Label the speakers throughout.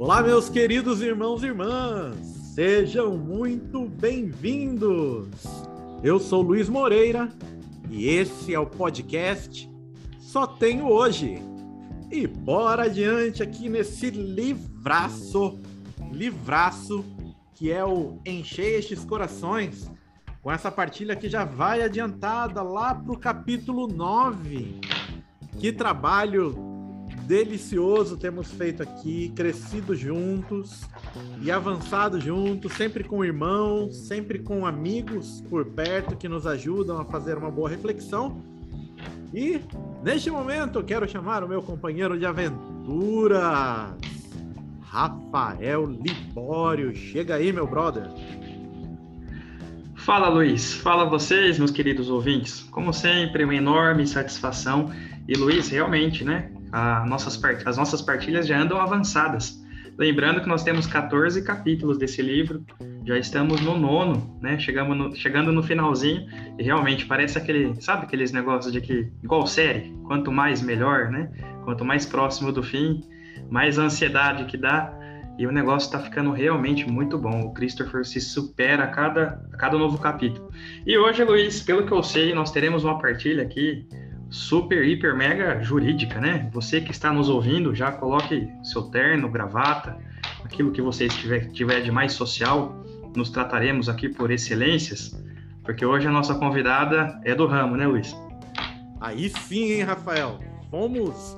Speaker 1: Olá, meus queridos irmãos e irmãs, sejam muito bem-vindos. Eu sou Luiz Moreira e esse é o podcast Só Tenho Hoje. E bora adiante aqui nesse livraço, livraço que é o Encher Estes Corações, com essa partilha que já vai adiantada lá para o capítulo 9. Que trabalho delicioso temos feito aqui, crescido juntos e avançado juntos, sempre com irmãos, sempre com amigos por perto que nos ajudam a fazer uma boa reflexão. E neste momento quero chamar o meu companheiro de aventuras, Rafael Libório. Chega aí, meu brother.
Speaker 2: Fala, Luiz. Fala vocês, meus queridos ouvintes. Como sempre, uma enorme satisfação. E, Luiz, realmente, né? Nossas as nossas partilhas já andam avançadas. Lembrando que nós temos 14 capítulos desse livro, já estamos no nono, né? Chegamos no, chegando no finalzinho e realmente parece aquele, sabe aqueles negócios de que, igual série, quanto mais melhor, né? Quanto mais próximo do fim, mais ansiedade que dá. E o negócio está ficando realmente muito bom. O Christopher se supera a cada, a cada novo capítulo. E hoje, Luiz, pelo que eu sei, nós teremos uma partilha aqui super, hiper, mega jurídica, né? Você que está nos ouvindo, já coloque seu terno, gravata, aquilo que você tiver, tiver de mais social. Nos trataremos aqui por excelências, porque hoje a nossa convidada é do ramo, né, Luiz?
Speaker 1: Aí sim, hein, Rafael? Fomos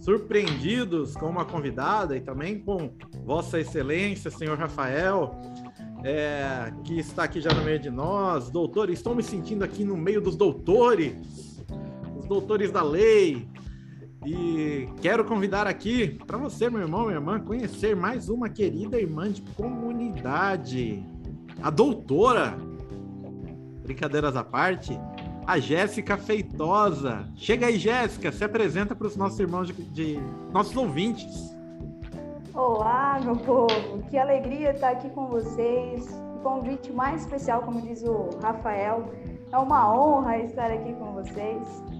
Speaker 1: surpreendidos com uma convidada e também com Vossa Excelência, senhor Rafael, é, que está aqui já no meio de nós. Doutor, estou me sentindo aqui no meio dos doutores doutores da lei. E quero convidar aqui para você, meu irmão, minha irmã, conhecer mais uma querida irmã de comunidade, a doutora. Brincadeiras à parte, a Jéssica Feitosa. Chega aí, Jéssica, se apresenta para os nossos irmãos de, de, nossos ouvintes.
Speaker 3: Olá, meu povo, que alegria estar aqui com vocês. O convite mais especial, como diz o Rafael, é uma honra estar aqui com vocês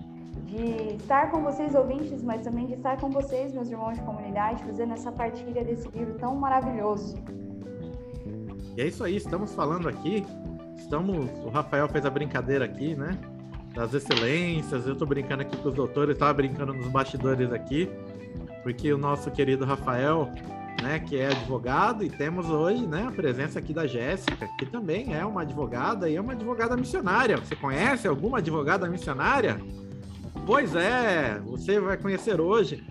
Speaker 3: de estar com vocês ouvintes, mas também de estar com vocês, meus irmãos de comunidade, fazendo essa partilha desse livro tão maravilhoso.
Speaker 1: E é isso aí, estamos falando aqui, estamos, o Rafael fez a brincadeira aqui, né? Das excelências, eu tô brincando aqui com os doutores, estava brincando nos bastidores aqui, porque o nosso querido Rafael, né, que é advogado, e temos hoje, né, a presença aqui da Jéssica, que também é uma advogada e é uma advogada missionária. Você conhece alguma advogada missionária? Pois é, você vai conhecer hoje.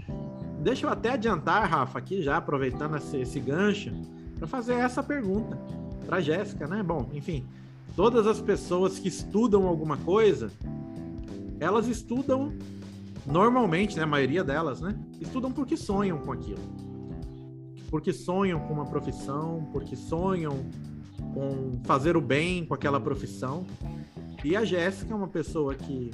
Speaker 1: Deixa eu até adiantar, Rafa, aqui já aproveitando esse, esse gancho, para fazer essa pergunta para Jéssica, né? Bom, enfim, todas as pessoas que estudam alguma coisa, elas estudam normalmente, né? A maioria delas, né? Estudam porque sonham com aquilo, porque sonham com uma profissão, porque sonham com fazer o bem com aquela profissão. E a Jéssica é uma pessoa que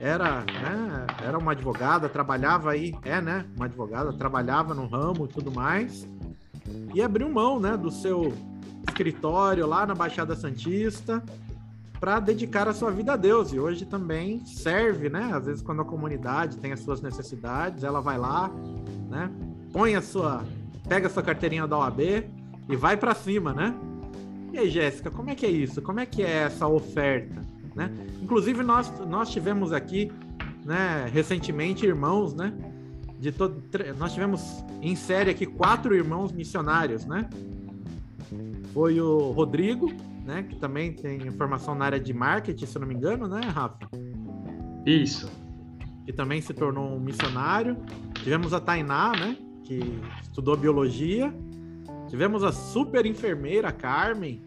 Speaker 1: era, né, era uma advogada, trabalhava aí, é, né, uma advogada, trabalhava no ramo e tudo mais, e abriu mão, né, do seu escritório lá na Baixada Santista para dedicar a sua vida a Deus. E hoje também serve, né, às vezes quando a comunidade tem as suas necessidades, ela vai lá, né, põe a sua, pega a sua carteirinha da OAB e vai para cima, né? E aí, Jéssica, como é que é isso? Como é que é essa oferta? Né? Inclusive, nós, nós tivemos aqui, né, recentemente, irmãos, né? De todo, nós tivemos em série aqui quatro irmãos missionários, né? Foi o Rodrigo, né? Que também tem formação na área de marketing, se não me engano, né, Rafa?
Speaker 2: Isso.
Speaker 1: Que também se tornou um missionário. Tivemos a Tainá, né? Que estudou biologia. Tivemos a super enfermeira Carmen,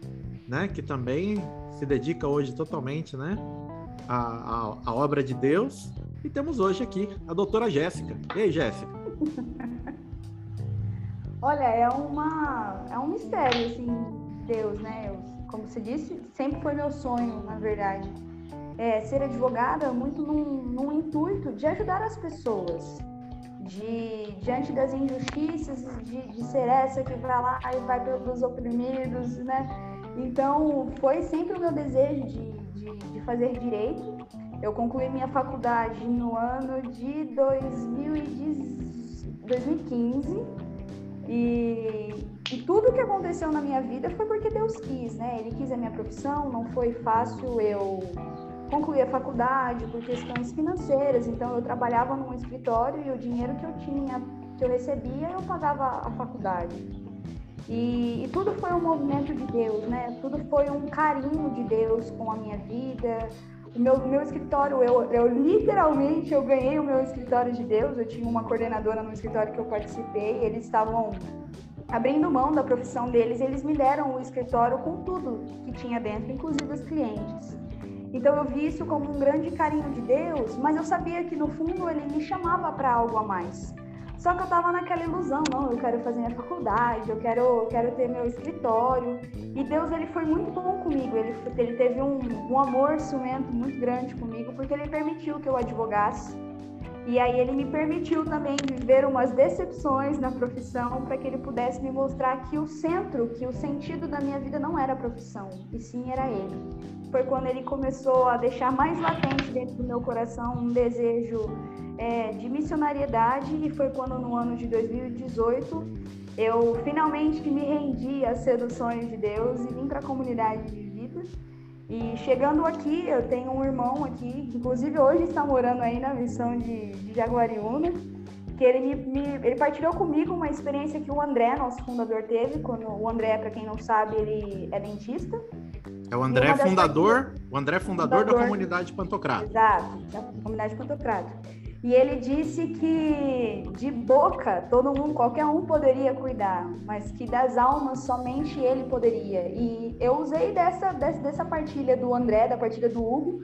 Speaker 1: né? Que também se dedica hoje totalmente, né, à, à, à obra de Deus. E temos hoje aqui a doutora Jéssica. E aí, Jéssica?
Speaker 3: Olha, é uma é um mistério assim, Deus, né? Eu, como você disse, sempre foi meu sonho, na verdade. É, ser advogada muito num, num intuito de ajudar as pessoas, de diante das injustiças, de, de ser essa que vai lá e vai pelos oprimidos, né? Então, foi sempre o meu desejo de, de, de fazer direito. Eu concluí minha faculdade no ano de 2015 E, e tudo que aconteceu na minha vida foi porque Deus quis, né? Ele quis a minha profissão, não foi fácil eu concluir a faculdade por questões financeiras, então eu trabalhava num escritório e o dinheiro que eu tinha, que eu recebia, eu pagava a faculdade. E, e, tudo foi um movimento de Deus, né? Tudo foi um carinho de Deus com a minha vida. O meu, meu escritório, eu, eu literalmente eu ganhei o meu escritório de Deus. Eu tinha uma coordenadora no escritório que eu participei. Eles estavam abrindo mão da profissão deles. Eles me deram o escritório com tudo que tinha dentro, inclusive os clientes. Então eu vi isso como um grande carinho de Deus, mas eu sabia que no fundo ele me chamava para algo a mais. Só que eu tava naquela ilusão, não, eu quero fazer minha faculdade, eu quero, quero ter meu escritório. E Deus, ele foi muito bom comigo, ele, ele teve um, um amor ciumento muito grande comigo, porque ele permitiu que eu advogasse. E aí ele me permitiu também viver umas decepções na profissão para que ele pudesse me mostrar que o centro, que o sentido da minha vida não era a profissão, e sim era ele. Foi quando ele começou a deixar mais latente dentro do meu coração um desejo é, de missionariedade e foi quando no ano de 2018 eu finalmente me rendi às seduções de Deus e vim para a comunidade de vida. E chegando aqui, eu tenho um irmão aqui, inclusive hoje está morando aí na missão de, de Jaguariúna, que ele me, me, ele partilhou comigo uma experiência que o André, nosso fundador, teve. Quando o André, para quem não sabe, ele é dentista.
Speaker 1: É o André fundador, o André fundador, fundador da comunidade Pantocrato.
Speaker 3: Exato, da comunidade Pantocrato. E ele disse que de boca todo mundo, qualquer um poderia cuidar, mas que das almas somente ele poderia. E eu usei dessa, dessa, dessa partilha do André, da partilha do Hugo,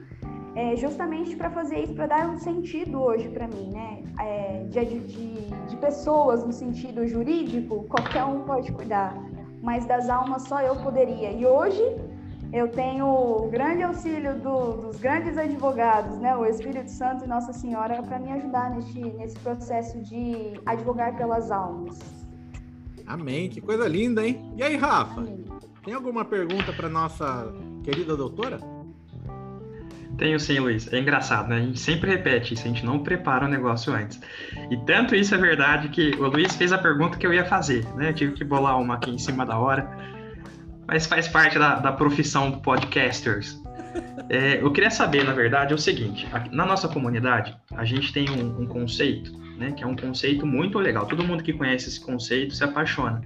Speaker 3: é, justamente para fazer isso, para dar um sentido hoje para mim, né? É, de, de, de pessoas no sentido jurídico, qualquer um pode cuidar, mas das almas só eu poderia. E hoje eu tenho o grande auxílio do, dos grandes advogados, né, o Espírito Santo e Nossa Senhora, para me ajudar nesse, nesse processo de advogar pelas almas.
Speaker 1: Amém, que coisa linda, hein? E aí, Rafa, Amém. tem alguma pergunta para nossa querida doutora?
Speaker 2: Tenho sim, Luiz. É engraçado, né? A gente sempre repete isso, a gente não prepara o negócio antes. E tanto isso é verdade que o Luiz fez a pergunta que eu ia fazer, né? Eu tive que bolar uma aqui em cima da hora mas faz parte da, da profissão podcasters. É, eu queria saber, na verdade, é o seguinte: na nossa comunidade, a gente tem um, um, conceito, né, que é um conceito muito legal. Todo mundo que conhece esse conceito se apaixona,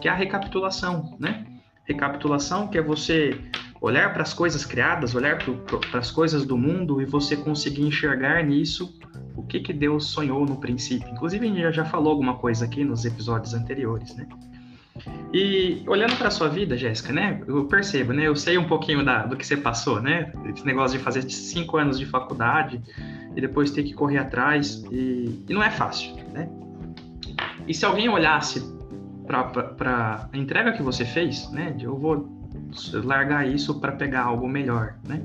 Speaker 2: que é a recapitulação, né? Recapitulação, que é você olhar para as coisas criadas, olhar para as coisas do mundo e você conseguir enxergar nisso o que, que Deus sonhou no princípio. Inclusive, a gente já falou alguma coisa aqui nos episódios anteriores, né? E olhando para sua vida, Jéssica, né? Eu percebo, né? Eu sei um pouquinho da, do que você passou, né? Esse negócio de fazer cinco anos de faculdade e depois ter que correr atrás e, e não é fácil, né? E se alguém olhasse para a entrega que você fez, né? De eu vou largar isso para pegar algo melhor, né?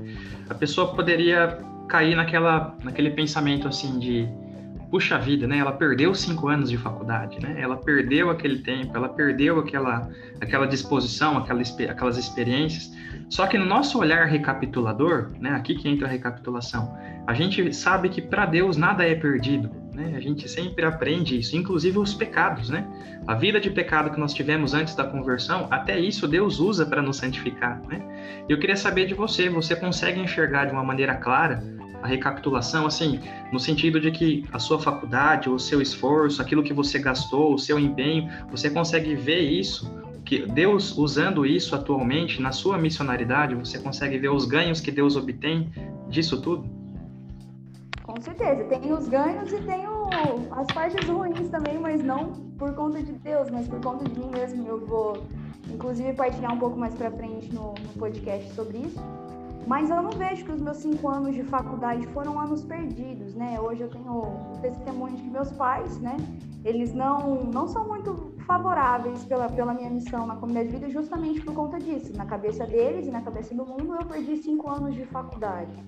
Speaker 2: A pessoa poderia cair naquela, naquele pensamento assim de puxa vida, né? Ela perdeu cinco anos de faculdade, né? Ela perdeu aquele tempo, ela perdeu aquela, aquela disposição, aquela, aquelas experiências. Só que no nosso olhar recapitulador, né? Aqui que entra a recapitulação, a gente sabe que para Deus nada é perdido, né? A gente sempre aprende isso, inclusive os pecados, né? A vida de pecado que nós tivemos antes da conversão, até isso Deus usa para nos santificar, né? Eu queria saber de você, você consegue enxergar de uma maneira clara a recapitulação, assim, no sentido de que a sua faculdade, o seu esforço, aquilo que você gastou, o seu empenho, você consegue ver isso, que Deus usando isso atualmente na sua missionaridade, você consegue ver os ganhos que Deus obtém disso tudo?
Speaker 3: Com certeza, tem os ganhos e tem o, as partes ruins também, mas não por conta de Deus, mas por conta de mim mesmo. Eu vou, inclusive, partilhar um pouco mais para frente no, no podcast sobre isso. Mas eu não vejo que os meus cinco anos de faculdade foram anos perdidos, né? Hoje eu tenho testemunho de que meus pais, né? Eles não, não são muito favoráveis pela, pela minha missão na comunidade de vida justamente por conta disso. Na cabeça deles e na cabeça do mundo, eu perdi cinco anos de faculdade.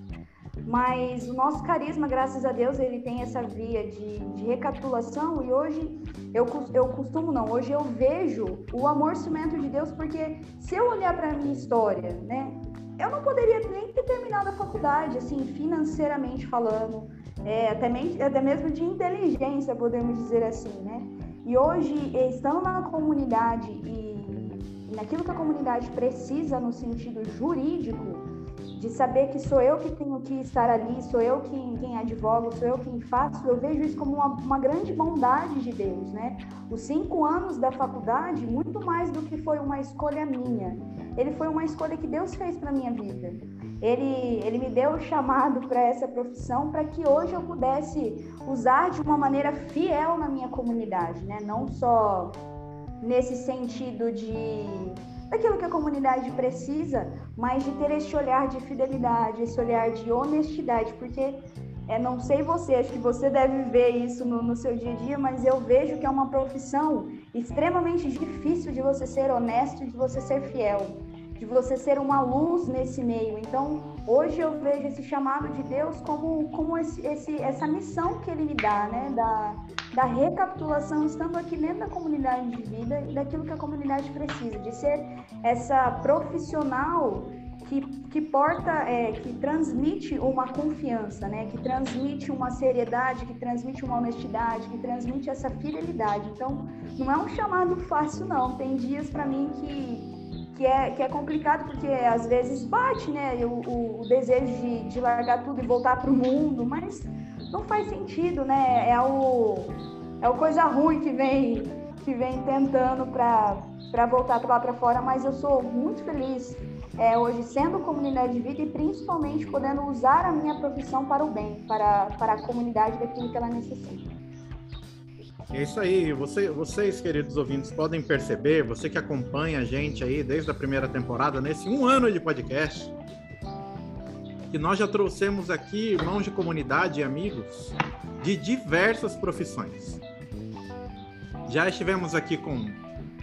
Speaker 3: Mas o nosso carisma, graças a Deus, ele tem essa via de, de recapitulação e hoje eu, eu costumo não, hoje eu vejo o amor cimento de Deus porque se eu olhar para a minha história, né, eu não poderia nem ter terminado a faculdade, assim, financeiramente falando, é, até, até mesmo de inteligência, podemos dizer assim, né? E hoje, estando na comunidade e naquilo que a comunidade precisa no sentido jurídico, de saber que sou eu que tenho que estar ali, sou eu quem, quem advogo, sou eu quem faço, eu vejo isso como uma, uma grande bondade de Deus, né? Os cinco anos da faculdade, muito mais do que foi uma escolha minha, ele foi uma escolha que Deus fez para minha vida. Ele, ele me deu o chamado para essa profissão para que hoje eu pudesse usar de uma maneira fiel na minha comunidade, né? Não só nesse sentido de daquilo que a comunidade precisa, mas de ter esse olhar de fidelidade, esse olhar de honestidade, porque é, não sei você, acho que você deve ver isso no, no, seu dia a dia, mas eu vejo que é uma profissão extremamente difícil de você ser honesto, de você ser fiel, de você ser uma luz nesse meio. Então, hoje eu vejo esse chamado de Deus como, como esse, esse, essa missão que Ele me dá, né? Da, da recapitulação, estando aqui dentro da comunidade de vida e daquilo que a comunidade precisa, de ser essa profissional que, que porta, é, que transmite uma confiança, né? Que transmite uma seriedade, que transmite uma honestidade, que transmite essa fidelidade. Então, não é um chamado fácil, não. Tem dias para mim que que é, que é complicado porque às vezes bate, né? O, o, desejo de, de largar tudo e voltar para o mundo, mas não faz sentido, né? É o, é o coisa ruim que vem, que vem tentando para voltar lá para fora, mas eu sou muito feliz é, hoje sendo comunidade de vida e principalmente podendo usar a minha profissão para o bem, para, para a comunidade daquilo que ela necessita.
Speaker 1: É isso aí, você, vocês, queridos ouvintes, podem perceber, você que acompanha a gente aí desde a primeira temporada, nesse um ano de podcast, que nós já trouxemos aqui irmãos de comunidade e amigos de diversas profissões. Já estivemos aqui com,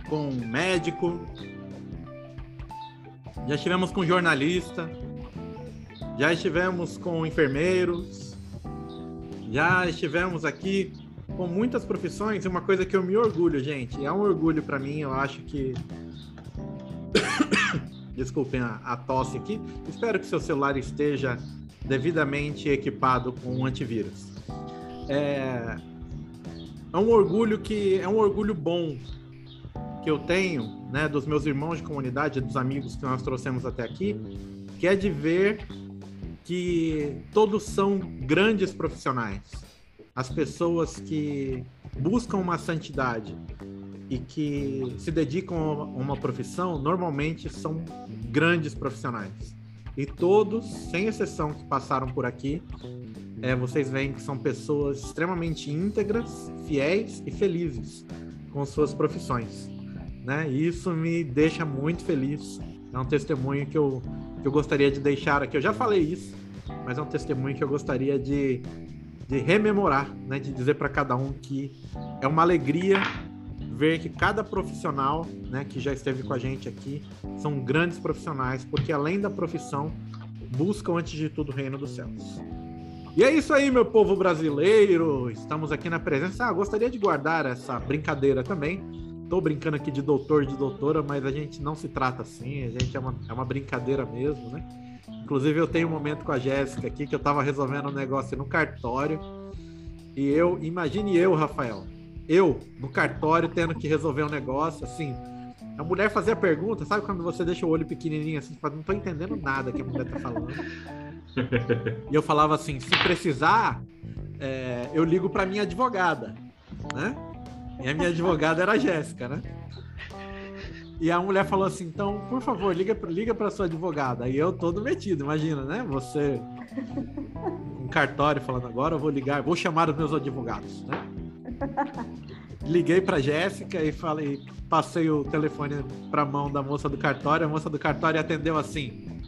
Speaker 1: com médico, já estivemos com jornalista, já estivemos com enfermeiros, já estivemos aqui com muitas profissões. Uma coisa que eu me orgulho, gente, é um orgulho para mim. Eu acho que. Desculpem a, a tosse aqui. Espero que seu celular esteja devidamente equipado com um antivírus. É, é um orgulho que é um orgulho bom que eu tenho, né, dos meus irmãos de comunidade, dos amigos que nós trouxemos até aqui, que é de ver que todos são grandes profissionais. As pessoas que buscam uma santidade e que se dedicam a uma profissão, normalmente são grandes profissionais. E todos, sem exceção, que passaram por aqui, é, vocês veem que são pessoas extremamente íntegras, fiéis e felizes com suas profissões né? E isso me deixa muito feliz. É um testemunho que eu, que eu gostaria de deixar aqui. Eu já falei isso, mas é um testemunho que eu gostaria de, de rememorar, né? De dizer para cada um que é uma alegria ver que cada profissional, né, que já esteve com a gente aqui, são grandes profissionais, porque além da profissão, buscam antes de tudo o reino dos céus. E é isso aí, meu povo brasileiro. Estamos aqui na presença. Ah, gostaria de guardar essa brincadeira também tô brincando aqui de doutor, de doutora, mas a gente não se trata assim, a gente é uma, é uma brincadeira mesmo, né? Inclusive, eu tenho um momento com a Jéssica aqui que eu tava resolvendo um negócio no cartório. E eu, imagine eu, Rafael, eu no cartório tendo que resolver um negócio assim. A mulher fazia pergunta, sabe quando você deixa o olho pequenininho assim, não tô entendendo nada que a mulher tá falando. e eu falava assim: se precisar, é, eu ligo para minha advogada, né? E a minha advogada era a Jéssica, né? E a mulher falou assim: então, por favor, liga, liga para sua advogada. Aí eu todo metido, imagina, né? Você, um cartório falando agora, eu vou ligar, vou chamar os meus advogados, né? Liguei para Jéssica e falei, passei o telefone para a mão da moça do cartório. A moça do cartório atendeu assim: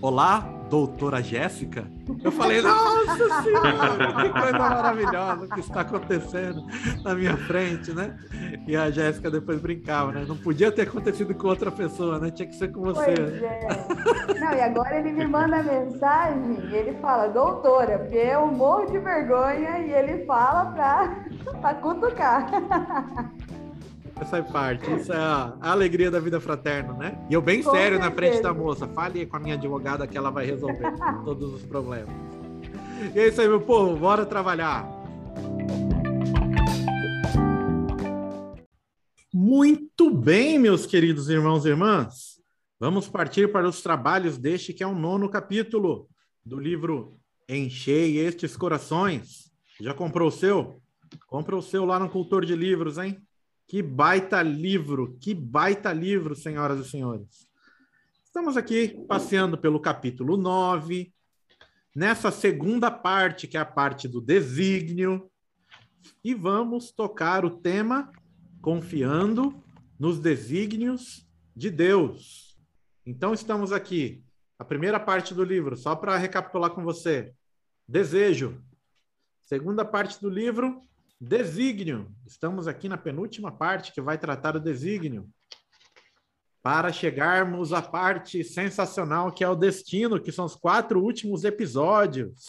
Speaker 1: Olá, doutora Jéssica? Eu falei, nossa senhora, que coisa maravilhosa que está acontecendo na minha frente, né? E a Jéssica depois brincava, né? Não podia ter acontecido com outra pessoa, né? Tinha que ser com você.
Speaker 3: Pois é. Não, e agora ele me manda mensagem e ele fala, doutora, porque eu morro de vergonha e ele fala pra cutucar.
Speaker 1: Essa é parte, isso é a, a, alegria da vida fraterna, né? E eu bem com sério certeza. na frente da moça, fale com a minha advogada que ela vai resolver todos os problemas. E é isso aí, meu povo, bora trabalhar. Muito bem, meus queridos irmãos e irmãs. Vamos partir para os trabalhos deste que é o nono capítulo do livro Enchei estes corações. Já comprou o seu? Compra o seu lá no Cultor de Livros, hein? Que baita livro, que baita livro, senhoras e senhores. Estamos aqui passeando pelo capítulo 9, nessa segunda parte, que é a parte do desígnio, e vamos tocar o tema confiando nos desígnios de Deus. Então, estamos aqui, a primeira parte do livro, só para recapitular com você: desejo. Segunda parte do livro, desígnio. Estamos aqui na penúltima parte que vai tratar o desígnio. Para chegarmos à parte sensacional que é o destino, que são os quatro últimos episódios.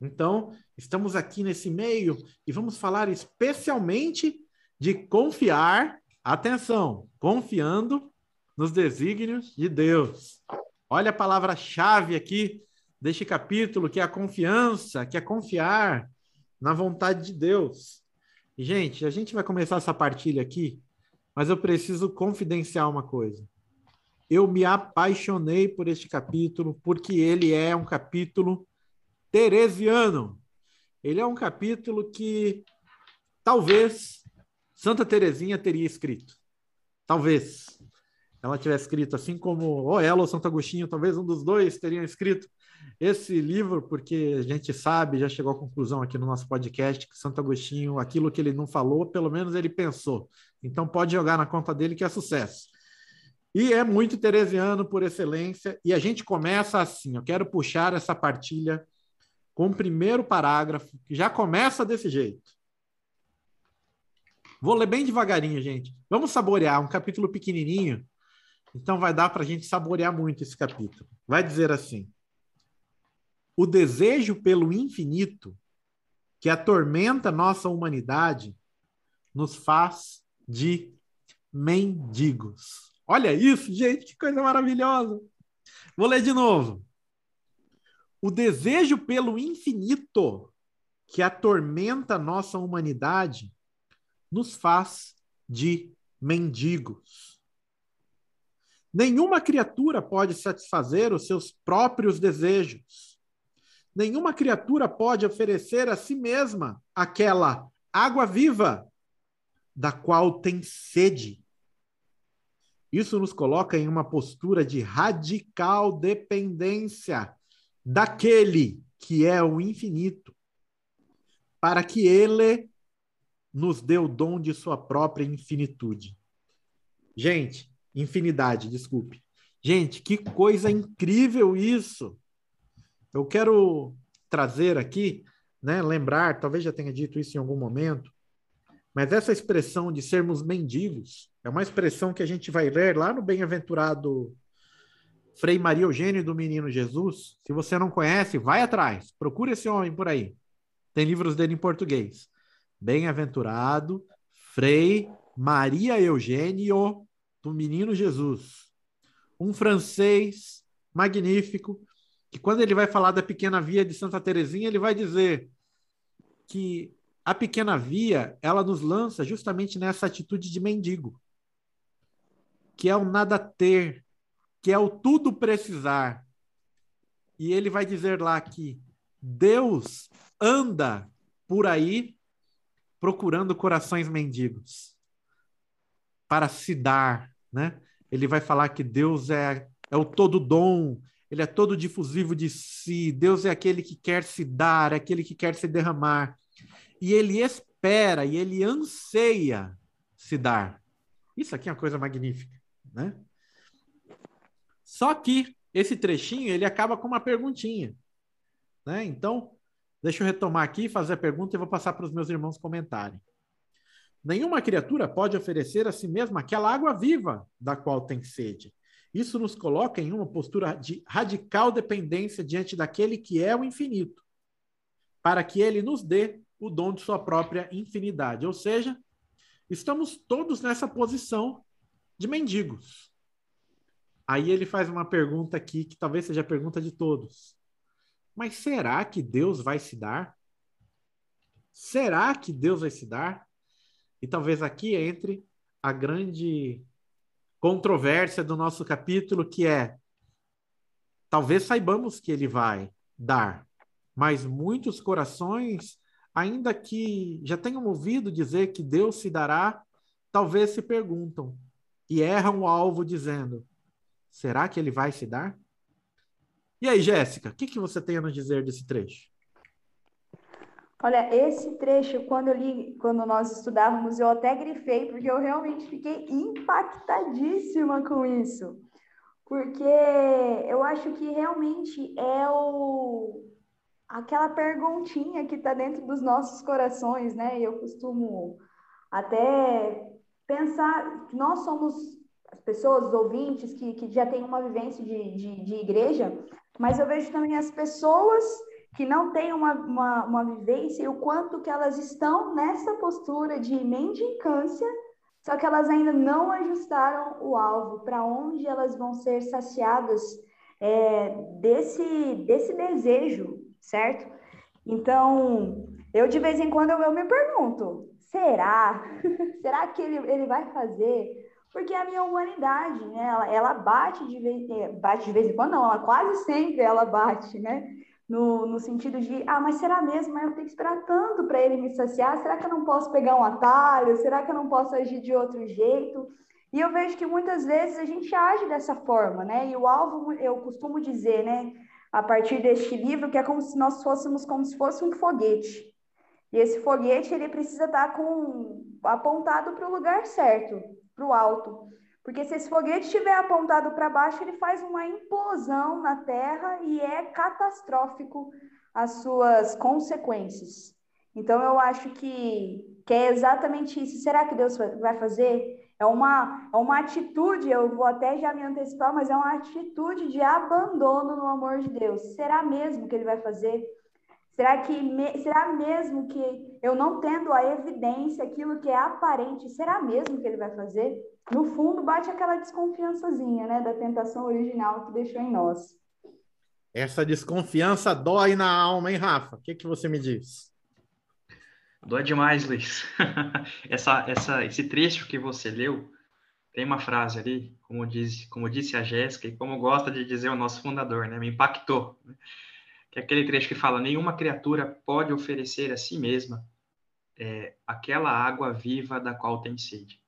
Speaker 1: Então, estamos aqui nesse meio e vamos falar especialmente de confiar, atenção, confiando nos desígnios de Deus. Olha a palavra-chave aqui deste capítulo, que é a confiança, que é confiar na vontade de Deus. Gente, a gente vai começar essa partilha aqui, mas eu preciso confidenciar uma coisa. Eu me apaixonei por este capítulo, porque ele é um capítulo teresiano. Ele é um capítulo que talvez Santa Terezinha teria escrito. Talvez. Ela tivesse escrito, assim como ou ela ou Santo Agostinho, talvez um dos dois teriam escrito esse livro, porque a gente sabe, já chegou à conclusão aqui no nosso podcast, que Santo Agostinho, aquilo que ele não falou, pelo menos ele pensou. Então pode jogar na conta dele que é sucesso. E é muito teresiano por excelência, e a gente começa assim. Eu quero puxar essa partilha com o primeiro parágrafo, que já começa desse jeito. Vou ler bem devagarinho, gente. Vamos saborear um capítulo pequenininho. Então vai dar para a gente saborear muito esse capítulo. Vai dizer assim: O desejo pelo infinito que atormenta nossa humanidade nos faz de mendigos. Olha isso, gente, que coisa maravilhosa. Vou ler de novo. O desejo pelo infinito que atormenta nossa humanidade nos faz de mendigos. Nenhuma criatura pode satisfazer os seus próprios desejos. Nenhuma criatura pode oferecer a si mesma aquela água viva da qual tem sede. Isso nos coloca em uma postura de radical dependência daquele que é o infinito, para que ele nos deu o dom de sua própria infinitude. Gente, infinidade, desculpe. Gente, que coisa incrível isso! Eu quero trazer aqui, né, lembrar, talvez já tenha dito isso em algum momento, mas essa expressão de sermos mendigos é uma expressão que a gente vai ler lá no bem-aventurado Frei Maria Eugênio do Menino Jesus. Se você não conhece, vai atrás, procure esse homem por aí. Tem livros dele em português. Bem-aventurado Frei Maria Eugênio do Menino Jesus. Um francês magnífico, que quando ele vai falar da pequena via de Santa Teresinha, ele vai dizer que a pequena via, ela nos lança justamente nessa atitude de mendigo, que é o nada ter, que é o tudo precisar. E ele vai dizer lá que Deus anda por aí procurando corações mendigos para se dar, né? Ele vai falar que Deus é, é o todo dom, ele é todo difusivo de si, Deus é aquele que quer se dar, é aquele que quer se derramar. E ele espera e ele anseia se dar. Isso aqui é uma coisa magnífica, né? Só que esse trechinho ele acaba com uma perguntinha, né? Então, Deixa eu retomar aqui, fazer a pergunta e vou passar para os meus irmãos comentarem. Nenhuma criatura pode oferecer a si mesma aquela água viva da qual tem sede. Isso nos coloca em uma postura de radical dependência diante daquele que é o infinito, para que ele nos dê o dom de sua própria infinidade. Ou seja, estamos todos nessa posição de mendigos. Aí ele faz uma pergunta aqui que talvez seja a pergunta de todos. Mas será que Deus vai se dar? Será que Deus vai se dar? E talvez aqui entre a grande controvérsia do nosso capítulo, que é talvez saibamos que ele vai dar, mas muitos corações, ainda que já tenham ouvido dizer que Deus se dará, talvez se perguntam e erram o alvo dizendo: será que ele vai se dar? E aí, Jéssica, o que, que você tem a nos dizer desse trecho?
Speaker 3: Olha, esse trecho, quando eu li, quando nós estudávamos, eu até grifei, porque eu realmente fiquei impactadíssima com isso. Porque eu acho que realmente é o aquela perguntinha que está dentro dos nossos corações, né? Eu costumo até pensar que nós somos as pessoas, os ouvintes que, que já têm uma vivência de, de, de igreja, mas eu vejo também as pessoas que não têm uma, uma, uma vivência e o quanto que elas estão nessa postura de mendicância, só que elas ainda não ajustaram o alvo para onde elas vão ser saciadas é, desse, desse desejo, certo? Então, eu de vez em quando eu, eu me pergunto, será? será que ele, ele vai fazer? Porque a minha humanidade, né, ela, ela bate de vez, é, bate de vez em quando, não, ela quase sempre ela bate, né? No, no sentido de, ah, mas será mesmo? Mas eu tenho que esperar tanto para ele me saciar? Será que eu não posso pegar um atalho? Será que eu não posso agir de outro jeito? E eu vejo que muitas vezes a gente age dessa forma, né? E o alvo, eu costumo dizer, né, a partir deste livro, que é como se nós fôssemos como se fosse um foguete. E esse foguete, ele precisa estar com apontado para o lugar certo, para o alto. Porque se esse foguete estiver apontado para baixo, ele faz uma implosão na Terra e é catastrófico as suas consequências. Então, eu acho que, que é exatamente isso. Será que Deus vai fazer? É uma, é uma atitude, eu vou até já me antecipar, mas é uma atitude de abandono no amor de Deus. Será mesmo que ele vai fazer? Será que me, será mesmo que eu não tendo a evidência, aquilo que é aparente, será mesmo que ele vai fazer? No fundo, bate aquela desconfiançazinha, né, da tentação original que deixou em nós.
Speaker 1: Essa desconfiança dói na alma, hein, Rafa? O que, que você me diz?
Speaker 2: Dói demais, Luiz. essa, essa, esse trecho que você leu tem uma frase ali, como, diz, como disse a Jéssica, e como gosta de dizer o nosso fundador, né? Me impactou. Né? que é aquele trecho que fala: nenhuma criatura pode oferecer a si mesma é, aquela água viva da qual tem sede.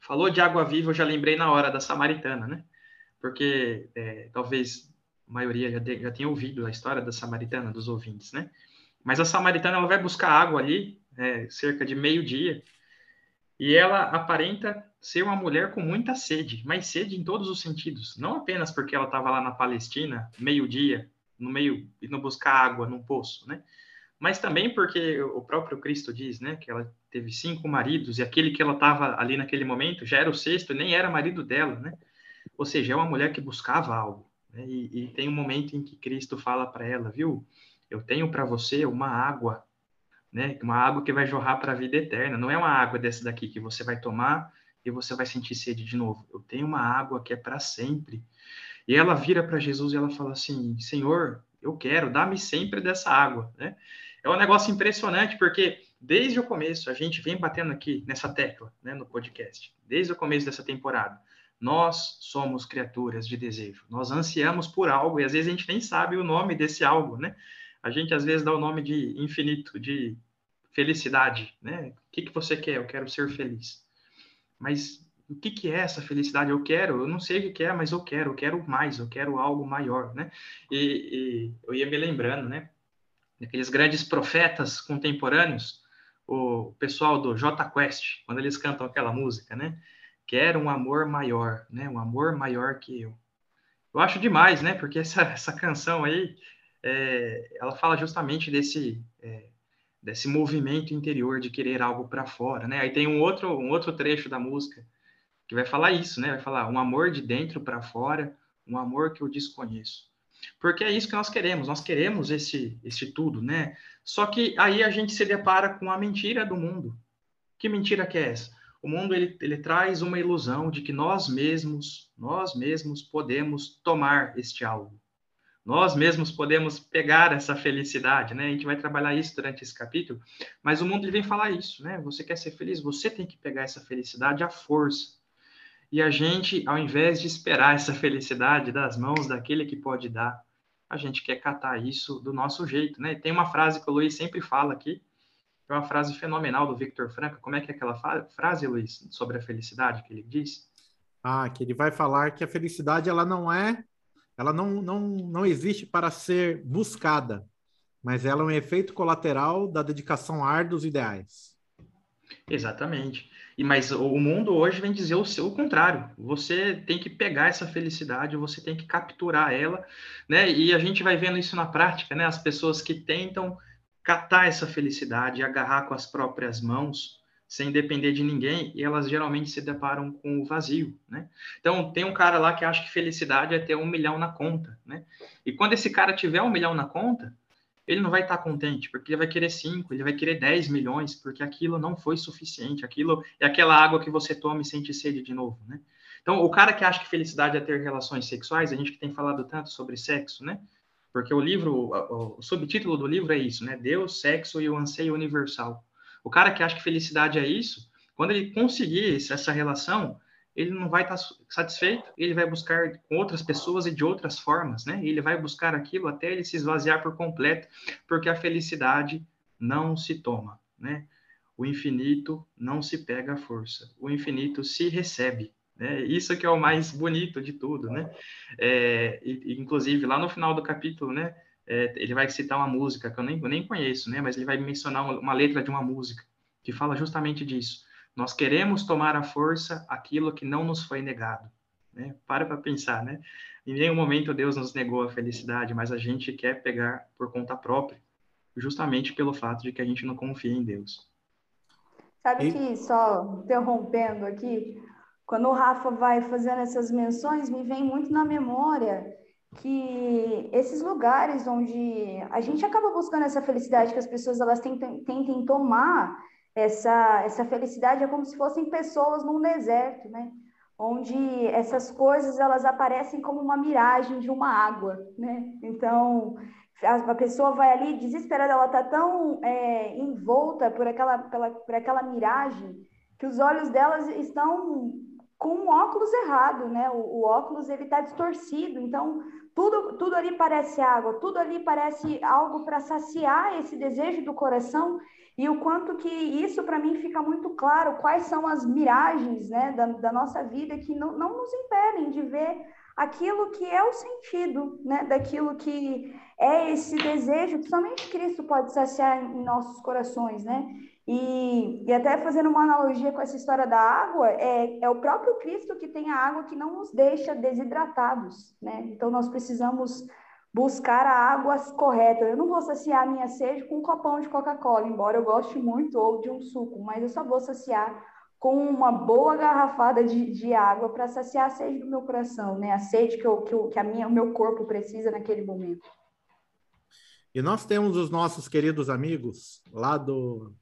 Speaker 2: Falou de água viva, eu já lembrei na hora da Samaritana, né? Porque é, talvez a maioria já, de, já tenha ouvido a história da Samaritana, dos ouvintes, né? Mas a Samaritana ela vai buscar água ali, é, cerca de meio-dia, e ela aparenta ser uma mulher com muita sede, mas sede em todos os sentidos, não apenas porque ela estava lá na Palestina, meio-dia, no meio não buscar água num poço, né? Mas também porque o próprio Cristo diz, né, que ela teve cinco maridos e aquele que ela estava ali naquele momento já era o sexto, nem era marido dela, né? Ou seja, é uma mulher que buscava algo. Né? E, e tem um momento em que Cristo fala para ela, viu? Eu tenho para você uma água, né? Uma água que vai jorrar para a vida eterna. Não é uma água dessa daqui que você vai tomar e você vai sentir sede de novo. Eu tenho uma água que é para sempre. E ela vira para Jesus e ela fala assim: Senhor, eu quero, dá-me sempre dessa água. Né? É um negócio impressionante, porque desde o começo, a gente vem batendo aqui nessa tecla, né, no podcast, desde o começo dessa temporada. Nós somos criaturas de desejo. Nós ansiamos por algo e às vezes a gente nem sabe o nome desse algo, né? A gente às vezes dá o nome de infinito, de felicidade, né? O que, que você quer? Eu quero ser feliz. Mas o que, que é essa felicidade? Eu quero, eu não sei o que é, mas eu quero, eu quero mais, eu quero algo maior, né? E, e eu ia me lembrando, né? Daqueles grandes profetas contemporâneos, o pessoal do J Quest, quando eles cantam aquela música, né? Quero um amor maior, né? Um amor maior que eu. Eu acho demais, né? Porque essa, essa canção aí, é, ela fala justamente desse é, desse movimento interior de querer algo para fora, né? Aí tem um outro um outro trecho da música que vai falar isso, né? Vai falar um amor de dentro para fora, um amor que eu desconheço. Porque é isso que nós queremos, nós queremos esse, esse tudo, né? Só que aí a gente se depara com a mentira do mundo. Que mentira que é essa? O mundo ele, ele traz uma ilusão de que nós mesmos, nós mesmos podemos tomar este algo. Nós mesmos podemos pegar essa felicidade, né? A gente vai trabalhar isso durante esse capítulo, mas o mundo ele vem falar isso, né? Você quer ser feliz, você tem que pegar essa felicidade à força. E a gente, ao invés de esperar essa felicidade das mãos daquele que pode dar, a gente quer catar isso do nosso jeito, né? Tem uma frase que o Luiz sempre fala aqui, é uma frase fenomenal do Victor Franco. Como é que é aquela frase, Luiz, sobre a felicidade que ele diz?
Speaker 1: Ah, que ele vai falar que a felicidade ela não é ela não, não, não existe para ser buscada, mas ela é um efeito colateral da dedicação árdua dos ideais.
Speaker 2: Exatamente. E mas o mundo hoje vem dizer o, seu, o contrário. Você tem que pegar essa felicidade, você tem que capturar ela, né? E a gente vai vendo isso na prática, né? As pessoas que tentam catar essa felicidade, agarrar com as próprias mãos, sem depender de ninguém, e elas geralmente se deparam com o vazio, né? Então, tem um cara lá que acha que felicidade é ter um milhão na conta, né? E quando esse cara tiver um milhão na conta, ele não vai estar contente, porque ele vai querer cinco, ele vai querer 10 milhões, porque aquilo não foi suficiente, aquilo é aquela água que você toma e sente sede de novo, né? Então, o cara que acha que felicidade é ter relações sexuais, a gente que tem falado tanto sobre sexo, né? Porque o livro, o subtítulo do livro é isso, né? Deus, sexo e o anseio universal. O cara que acha que felicidade é isso, quando ele conseguir essa relação, ele não vai estar satisfeito, ele vai buscar com outras pessoas e de outras formas, né? Ele vai buscar aquilo até ele se esvaziar por completo, porque a felicidade não se toma, né? O infinito não se pega à força, o infinito se recebe. Né? Isso que é o mais bonito de tudo, né? É, e, inclusive, lá no final do capítulo, né? é, ele vai citar uma música que eu nem, eu nem conheço, né? Mas ele vai mencionar uma letra de uma música que fala justamente disso. Nós queremos tomar à força aquilo que não nos foi negado. Né? Para para pensar, né? Em nenhum momento Deus nos negou a felicidade, mas a gente quer pegar por conta própria, justamente pelo fato de que a gente não confia em Deus.
Speaker 3: Sabe e... que, só interrompendo aqui, quando o Rafa vai fazendo essas menções, me vem muito na memória que esses lugares onde a gente acaba buscando essa felicidade, que as pessoas elas tentem, tentem tomar essa, essa felicidade, é como se fossem pessoas num deserto, né? Onde essas coisas elas aparecem como uma miragem de uma água, né? Então a, pessoa vai ali desesperada, ela está tão é, envolta por aquela, pela, por aquela miragem que os olhos delas estão com um óculos errado, né? O, o óculos ele está distorcido, então tudo, tudo ali parece água, tudo ali parece algo para saciar esse desejo do coração e o quanto que isso para mim fica muito claro, quais são as miragens né, da, da nossa vida que não, não nos impedem de ver aquilo que é o sentido, né, daquilo que é esse desejo que somente Cristo pode saciar em nossos corações, né? E, e até fazendo uma analogia com essa história da água, é, é o próprio Cristo que tem a água que não nos deixa desidratados, né? Então nós precisamos buscar a água correta. Eu não vou saciar minha sede com um copão de Coca-Cola, embora eu goste muito ou de um suco, mas eu só vou saciar com uma boa garrafada de, de água para saciar a sede do meu coração, né? A sede que, eu, que, eu, que a minha, o meu corpo precisa naquele momento.
Speaker 1: E nós temos os nossos queridos amigos lá do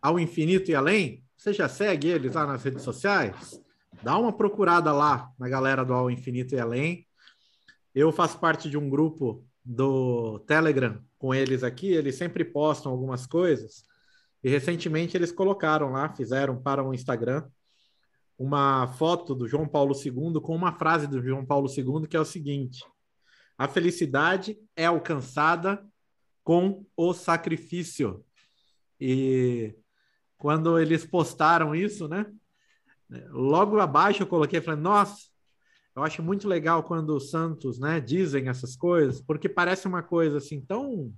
Speaker 1: ao infinito e além, você já segue eles lá nas redes sociais? Dá uma procurada lá na galera do Ao Infinito e Além. Eu faço parte de um grupo do Telegram com eles aqui, eles sempre postam algumas coisas. E recentemente eles colocaram lá, fizeram para o Instagram, uma foto do João Paulo II com uma frase do João Paulo II que é o seguinte: A felicidade é alcançada com o sacrifício. E quando eles postaram isso, né? Logo abaixo eu coloquei, falei, nossa, eu acho muito legal quando os santos, né, dizem essas coisas, porque parece uma coisa assim tão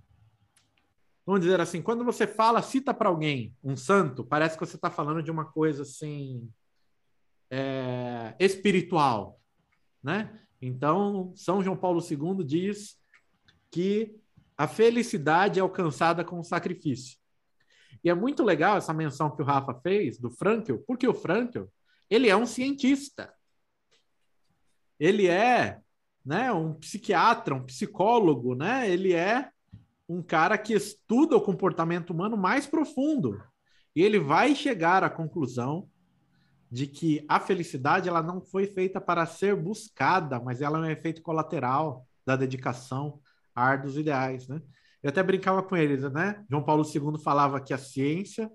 Speaker 1: vamos dizer assim, quando você fala, cita para alguém um santo, parece que você está falando de uma coisa assim é, espiritual, né? Então, São João Paulo II diz que a felicidade é alcançada com sacrifício. E é muito legal essa menção que o Rafa fez do Frankl, porque o Frankl, ele é um cientista. Ele é, né, um psiquiatra, um psicólogo, né? Ele é um cara que estuda o comportamento humano mais profundo. E ele vai chegar à conclusão de que a felicidade ela não foi feita para ser buscada, mas ela é um efeito colateral. da dedicação, árduos ideais, né? Eu até brincava com eles, né? João Paulo II falava que a ciência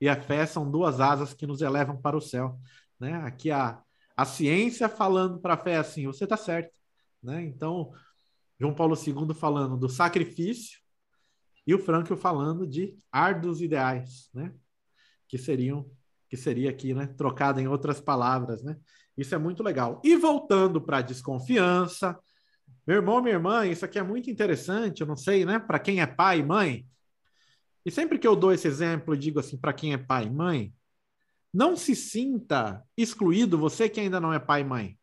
Speaker 1: e a fé são duas asas que nos elevam para o céu, né? Aqui a, a ciência falando para a fé assim, você está certo, né? Então, João Paulo II falando do sacrifício e o Frankl falando de árduos ideais, né? Que seriam que seria aqui, né, trocado em outras palavras, né? Isso é muito legal. E voltando para a desconfiança, meu irmão, minha irmã, isso aqui é muito interessante, eu não sei, né, para quem é pai e mãe. E sempre que eu dou esse exemplo, digo assim, para quem é pai e mãe, não se sinta excluído, você que ainda não é pai e mãe.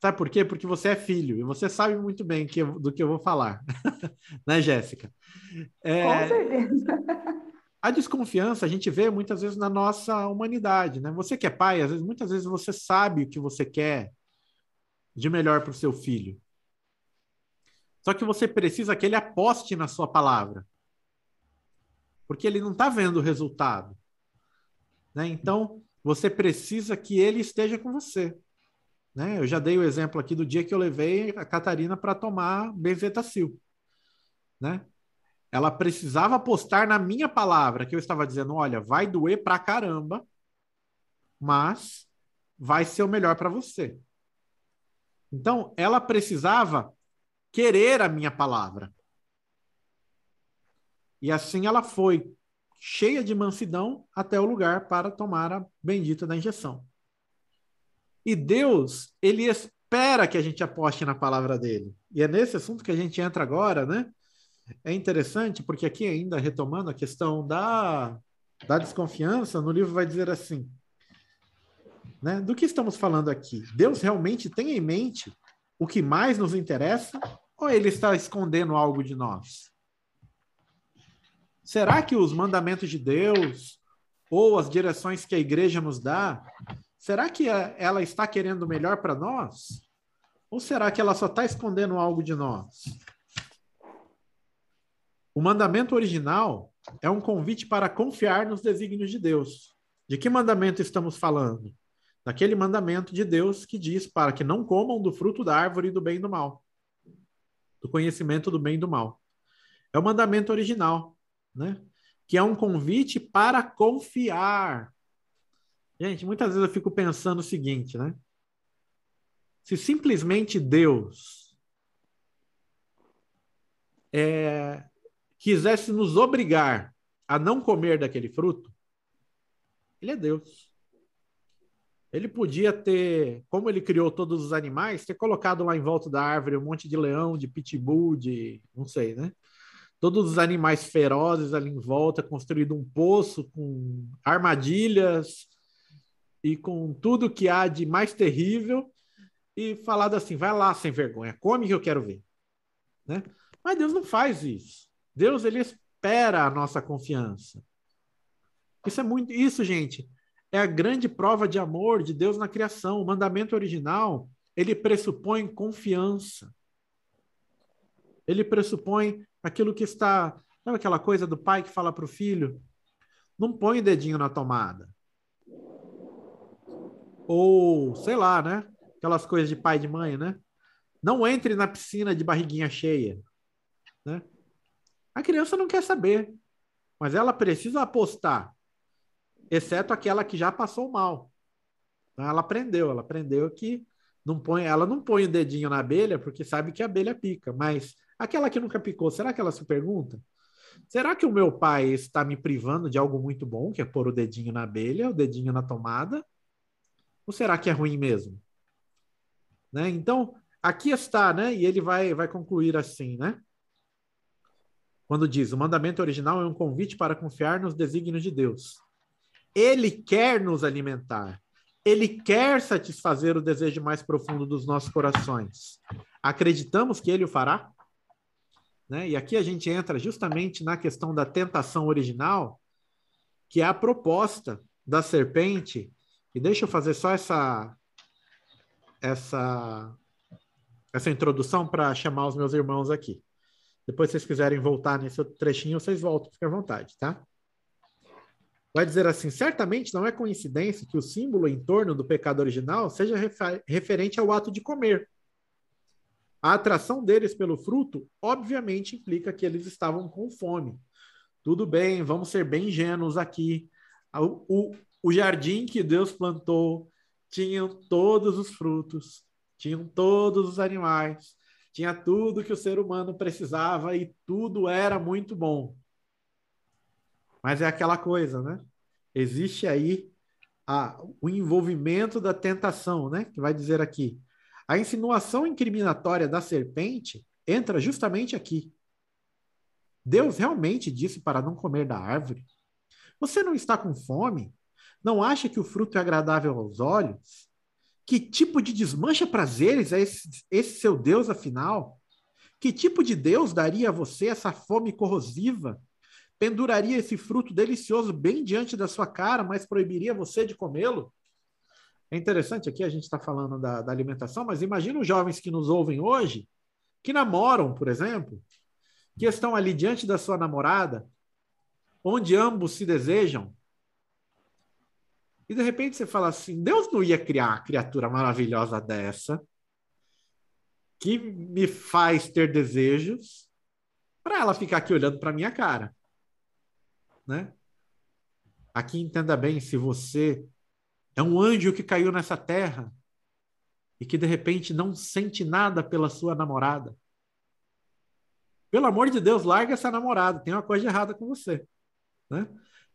Speaker 1: Sabe por quê? Porque você é filho e você sabe muito bem que, do que eu vou falar, né, Jéssica?
Speaker 3: É, Com certeza.
Speaker 1: A desconfiança a gente vê muitas vezes na nossa humanidade, né? Você que é pai, às vezes, muitas vezes você sabe o que você quer de melhor para o seu filho. Só que você precisa que ele aposte na sua palavra. Porque ele não está vendo o resultado. Né? Então, você precisa que ele esteja com você. Né? Eu já dei o exemplo aqui do dia que eu levei a Catarina para tomar benzetacil. Né? ela precisava apostar na minha palavra, que eu estava dizendo: olha, vai doer pra caramba, mas vai ser o melhor para você. Então, ela precisava querer a minha palavra. E assim ela foi, cheia de mansidão, até o lugar para tomar a bendita da injeção. E Deus, ele espera que a gente aposte na palavra dele. E é nesse assunto que a gente entra agora, né? é interessante porque aqui ainda retomando a questão da, da desconfiança, no livro vai dizer assim, né? Do que estamos falando aqui? Deus realmente tem em mente o que mais nos interessa ou ele está escondendo algo de nós? Será que os mandamentos de Deus ou as direções que a igreja nos dá, será que ela está querendo o melhor para nós? Ou será que ela só está escondendo algo de nós? O mandamento original é um convite para confiar nos desígnios de Deus. De que mandamento estamos falando? Daquele mandamento de Deus que diz para que não comam do fruto da árvore do bem e do mal, do conhecimento do bem e do mal. É o mandamento original, né? Que é um convite para confiar. Gente, muitas vezes eu fico pensando o seguinte, né? Se simplesmente Deus é, quisesse nos obrigar a não comer daquele fruto, ele é Deus. Ele podia ter, como ele criou todos os animais, ter colocado lá em volta da árvore um monte de leão, de pitbull, de não sei, né? Todos os animais ferozes ali em volta, construído um poço com armadilhas e com tudo que há de mais terrível e falado assim: vai lá sem vergonha, come que eu quero ver, né? Mas Deus não faz isso. Deus ele espera a nossa confiança. Isso é muito, isso, gente, é a grande prova de amor de Deus na criação. O mandamento original, ele pressupõe confiança. Ele pressupõe aquilo que está, sabe aquela coisa do pai que fala para o filho, não põe o dedinho na tomada. Ou, sei lá, né? Aquelas coisas de pai e de mãe, né? Não entre na piscina de barriguinha cheia, né? A criança não quer saber, mas ela precisa apostar, exceto aquela que já passou mal. Então, ela aprendeu, ela aprendeu que não põe, ela não põe o dedinho na abelha porque sabe que a abelha pica, mas aquela que nunca picou, será que ela se pergunta? Será que o meu pai está me privando de algo muito bom, que é pôr o dedinho na abelha, o dedinho na tomada? Ou será que é ruim mesmo? Né? Então, aqui está, né? E ele vai, vai concluir assim, né? quando diz: o mandamento original é um convite para confiar nos desígnios de Deus. Ele quer nos alimentar. Ele quer satisfazer o desejo mais profundo dos nossos corações. Acreditamos que ele o fará? Né? E aqui a gente entra justamente na questão da tentação original, que é a proposta da serpente. E deixa eu fazer só essa essa essa introdução para chamar os meus irmãos aqui. Depois, se vocês quiserem voltar nesse trechinho, vocês voltam, fiquem à vontade, tá? Vai dizer assim: certamente não é coincidência que o símbolo em torno do pecado original seja refer referente ao ato de comer. A atração deles pelo fruto, obviamente, implica que eles estavam com fome. Tudo bem, vamos ser bem ingênuos aqui. O, o, o jardim que Deus plantou tinha todos os frutos, tinham todos os animais, tinha tudo que o ser humano precisava e tudo era muito bom. Mas é aquela coisa, né? Existe aí a, o envolvimento da tentação, né? Que vai dizer aqui. A insinuação incriminatória da serpente entra justamente aqui. Deus realmente disse para não comer da árvore? Você não está com fome? Não acha que o fruto é agradável aos olhos? Que tipo de desmancha prazeres é esse, esse seu Deus, afinal? Que tipo de Deus daria a você essa fome corrosiva? Penduraria esse fruto delicioso bem diante da sua cara, mas proibiria você de comê-lo? É interessante aqui, a gente está falando da, da alimentação, mas imagina os jovens que nos ouvem hoje, que namoram, por exemplo, que estão ali diante da sua namorada, onde ambos se desejam, e de repente você fala assim: Deus não ia criar uma criatura maravilhosa dessa, que me faz ter desejos, para ela ficar aqui olhando para minha cara. Né? Aqui entenda bem: se você é um anjo que caiu nessa terra e que de repente não sente nada pela sua namorada, pelo amor de Deus, larga essa namorada, tem uma coisa errada com você. Né?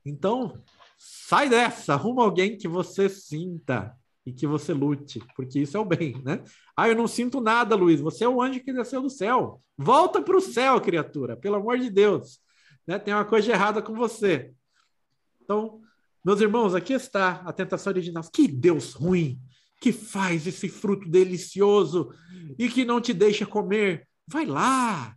Speaker 1: Então, sai dessa, arruma alguém que você sinta e que você lute, porque isso é o bem, né? Ah, eu não sinto nada, Luiz, você é o anjo que desceu do céu. Volta para o céu, criatura, pelo amor de Deus. Né? Tem uma coisa errada com você. Então, meus irmãos, aqui está a tentação original. Que Deus ruim, que faz esse fruto delicioso e que não te deixa comer. Vai lá,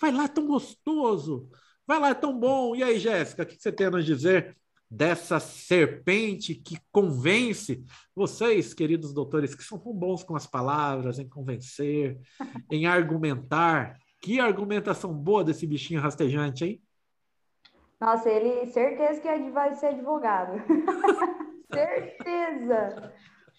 Speaker 1: Vai lá, é tão gostoso. Vai lá, é tão bom. E aí, Jéssica, o que você tem a nos dizer dessa serpente que convence vocês, queridos doutores, que são tão bons com as palavras, em convencer, em argumentar? Que argumentação boa desse bichinho rastejante, hein?
Speaker 3: Nossa, ele certeza que vai ser advogado. certeza.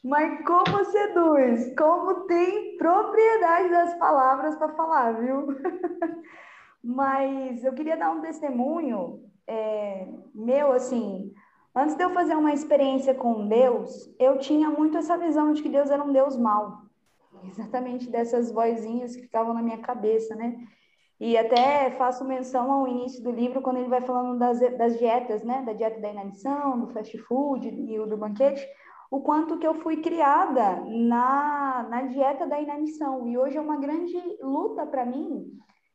Speaker 3: Mas como seduz, como tem propriedade das palavras para falar, viu? Mas eu queria dar um testemunho é, meu, assim, antes de eu fazer uma experiência com Deus, eu tinha muito essa visão de que Deus era um Deus mau. Exatamente dessas vozinhas que ficavam na minha cabeça, né? E até faço menção ao início do livro, quando ele vai falando das, das dietas, né? Da dieta da inanição, do fast food e do banquete o quanto que eu fui criada na, na dieta da inanição. E hoje é uma grande luta para mim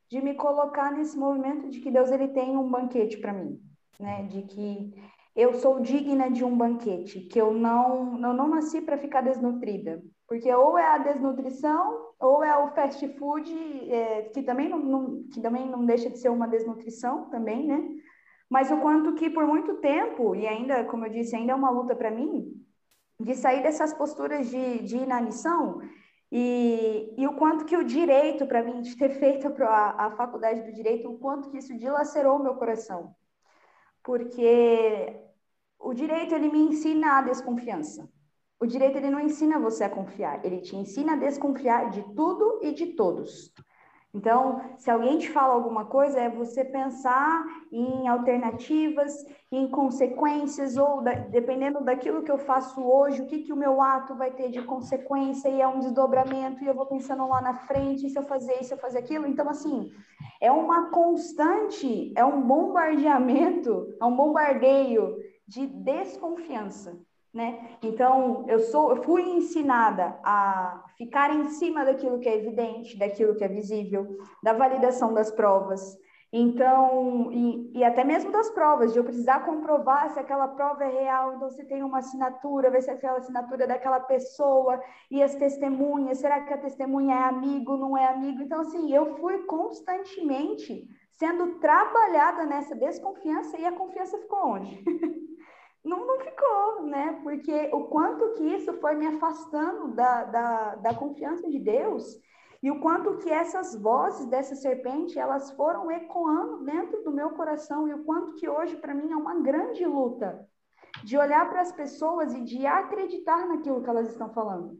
Speaker 3: de me colocar nesse movimento de que Deus ele tem um banquete para mim, né? De que eu sou digna de um banquete, que eu não eu não nasci para ficar desnutrida, porque ou é a desnutrição ou é o fast food é, que também não, não, que também não deixa de ser uma desnutrição também, né? Mas o quanto que por muito tempo e ainda, como eu disse, ainda é uma luta para mim, de sair dessas posturas de, de inanição e, e o quanto que o direito, para mim, de ter feito a, a faculdade do direito, o quanto que isso dilacerou meu coração. Porque o direito, ele me ensina a desconfiança. O direito, ele não ensina você a confiar, ele te ensina a desconfiar de tudo e de todos. Então, se alguém te fala alguma coisa, é você pensar em alternativas, em consequências, ou da, dependendo daquilo que eu faço hoje, o que, que o meu ato vai ter de consequência, e é um desdobramento, e eu vou pensando lá na frente, se eu fazer isso, se eu fazer aquilo. Então, assim, é uma constante, é um bombardeamento, é um bombardeio de desconfiança né? Então, eu sou, eu fui ensinada a ficar em cima daquilo que é evidente, daquilo que é visível, da validação das provas. Então, e, e, até mesmo das provas, de eu precisar comprovar se aquela prova é real, então se tem uma assinatura, ver se aquela assinatura é daquela pessoa, e as testemunhas, será que a testemunha é amigo, não é amigo? Então, assim, eu fui constantemente sendo trabalhada nessa desconfiança e a confiança ficou onde? não, não ficou, né? Porque o quanto que isso foi me afastando da, da, da confiança de Deus e o quanto que essas vozes dessa serpente, elas foram ecoando dentro do meu coração e o quanto que hoje para mim é uma grande luta de olhar para as pessoas e de acreditar naquilo que elas estão falando.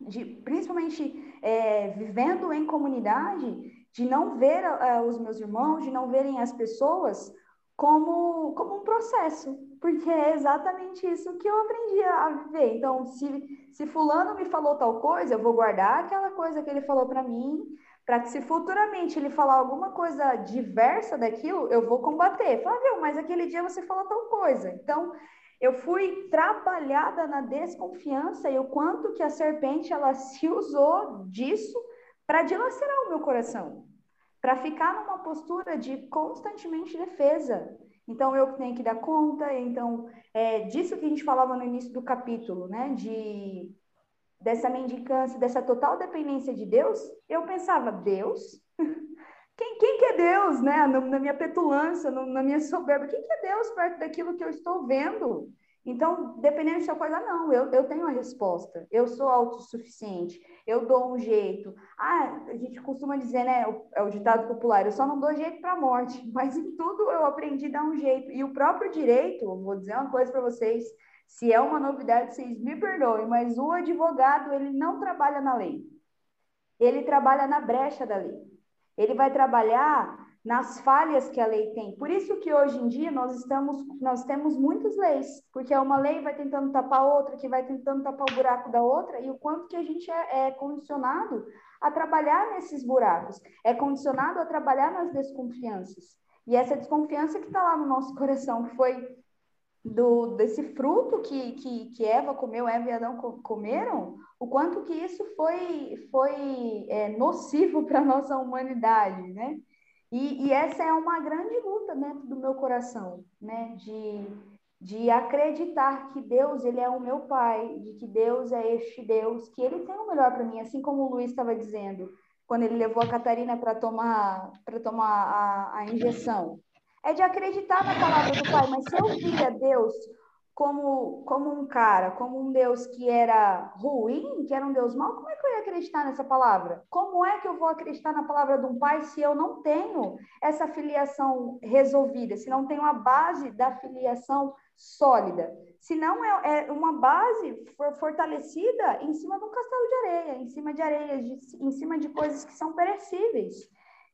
Speaker 3: de, principalmente é, vivendo em comunidade, de não ver uh, os meus irmãos, de não verem as pessoas como, como um processo, porque é exatamente isso que eu aprendi a viver. Então, se, se fulano me falou tal coisa, eu vou guardar aquela coisa que ele falou para mim, para que se futuramente ele falar alguma coisa diversa daquilo, eu vou combater. Fala, viu, mas aquele dia você falou tal coisa. Então, eu fui trabalhada na desconfiança e o quanto que a serpente ela se usou disso para dilacerar o meu coração, para ficar numa postura de constantemente defesa. Então eu tenho que dar conta, então é disso que a gente falava no início do capítulo, né? De dessa mendicância, dessa total dependência de Deus, eu pensava, Deus? Quem, quem que é Deus, né? Na, minha petulância, na minha soberba, quem que é Deus perto daquilo que eu estou vendo? Então, dependendo de sua coisa, não, eu, eu tenho a resposta, eu sou autossuficiente, eu dou um jeito. Ah, a gente costuma dizer, né? É o ditado popular, eu só não dou jeito para a morte, mas em tudo eu aprendi a dar um jeito. E o próprio direito, vou dizer uma coisa para vocês, se é uma novidade, vocês me perdoem, mas o advogado, ele não trabalha na lei. Ele trabalha na brecha da lei. Ele vai trabalhar nas falhas que a lei tem. Por isso que hoje em dia nós estamos, nós temos muitas leis, porque uma lei vai tentando tapar outra, que vai tentando tapar o buraco da outra, e o quanto que a gente é, é condicionado a trabalhar nesses buracos, é condicionado a trabalhar nas desconfianças. E essa desconfiança que está lá no nosso coração foi do desse fruto que, que, que Eva comeu, Eva e Adão comeram, o quanto que isso foi, foi é, nocivo para nossa humanidade, né? E, e, essa é uma grande luta dentro do meu coração, né? De, de acreditar que Deus, ele é o meu pai, de que Deus é este Deus, que ele tem o melhor para mim, assim como o Luiz estava dizendo, quando ele levou a Catarina para tomar, para tomar a, a injeção. É de acreditar na palavra do pai, mas se eu via Deus como, como um cara, como um Deus que era ruim, que era um Deus mau, como é que eu ia acreditar nessa palavra? Como é que eu vou acreditar na palavra de um pai se eu não tenho essa filiação resolvida, se não tenho a base da filiação sólida? Se não é, é uma base fortalecida em cima de um castelo de areia, em cima de areias, em cima de coisas que são perecíveis.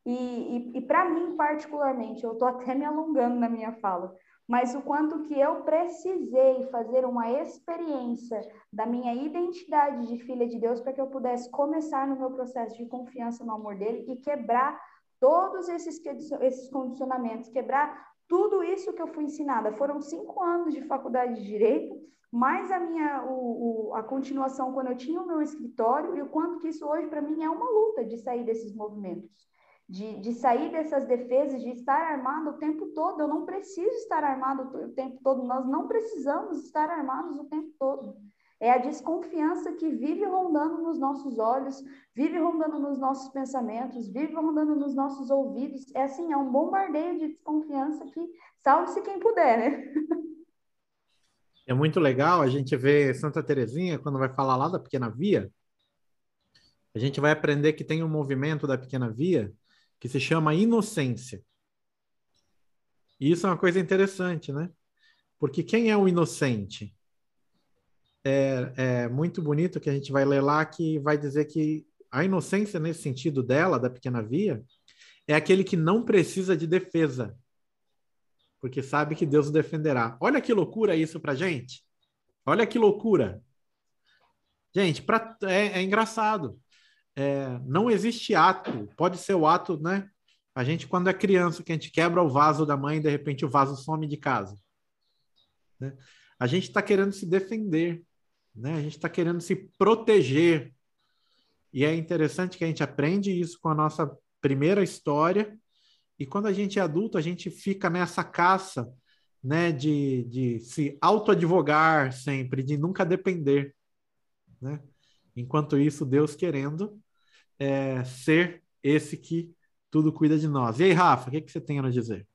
Speaker 3: E, e, e para mim, particularmente, eu estou até me alongando na minha fala, mas o quanto que eu precisei fazer uma experiência da minha identidade de filha de Deus para que eu pudesse começar no meu processo de confiança no amor dele e quebrar todos esses, esses condicionamentos, quebrar tudo isso que eu fui ensinada. Foram cinco anos de faculdade de Direito, mais a minha o, o, a continuação quando eu tinha o meu escritório e o quanto que isso hoje para mim é uma luta de sair desses movimentos de, de sair dessas defesas, de estar armado o tempo todo. Eu não preciso estar armado o tempo todo, nós não precisamos estar armados o tempo todo. É a desconfiança que vive rondando nos nossos olhos, vive rondando nos nossos pensamentos, vive rondando nos nossos ouvidos. É assim, é um bombardeio de desconfiança que salve-se quem puder, né?
Speaker 1: É muito legal a gente ver Santa Terezinha quando vai falar lá da Pequena Via. A gente vai aprender que tem um movimento da Pequena Via que se chama inocência. E isso é uma coisa interessante, né? Porque quem é o inocente? É, é muito bonito que a gente vai ler lá que vai dizer que a inocência, nesse sentido dela, da pequena via, é aquele que não precisa de defesa, porque sabe que Deus o defenderá. Olha que loucura isso pra gente. Olha que loucura. Gente, pra, é, é engraçado é, não existe ato, pode ser o ato, né? A gente, quando é criança, que a gente quebra o vaso da mãe, de repente o vaso some de casa. Né? A gente está querendo se defender, né? A gente está querendo se proteger. E é interessante que a gente aprende isso com a nossa primeira história. E quando a gente é adulto, a gente fica nessa caça, né? De, de se autoadvogar sempre, de nunca depender, né? Enquanto isso, Deus querendo é, ser esse que tudo cuida de nós. E aí, Rafa, o que, que você tem a nos dizer?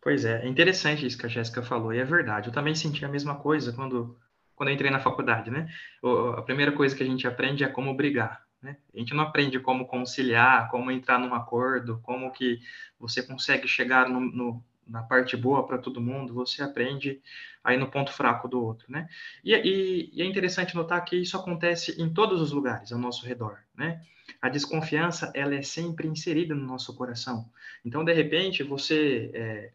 Speaker 2: Pois é, é interessante isso que a Jéssica falou, e é verdade. Eu também senti a mesma coisa quando, quando entrei na faculdade, né? A primeira coisa que a gente aprende é como brigar, né? A gente não aprende como conciliar, como entrar num acordo, como que você consegue chegar no, no, na parte boa para todo mundo, você aprende aí no ponto fraco do outro, né? E, e, e, é interessante notar que isso acontece em todos os lugares ao nosso redor, né? A desconfiança, ela é sempre inserida no nosso coração. Então, de repente, você, é,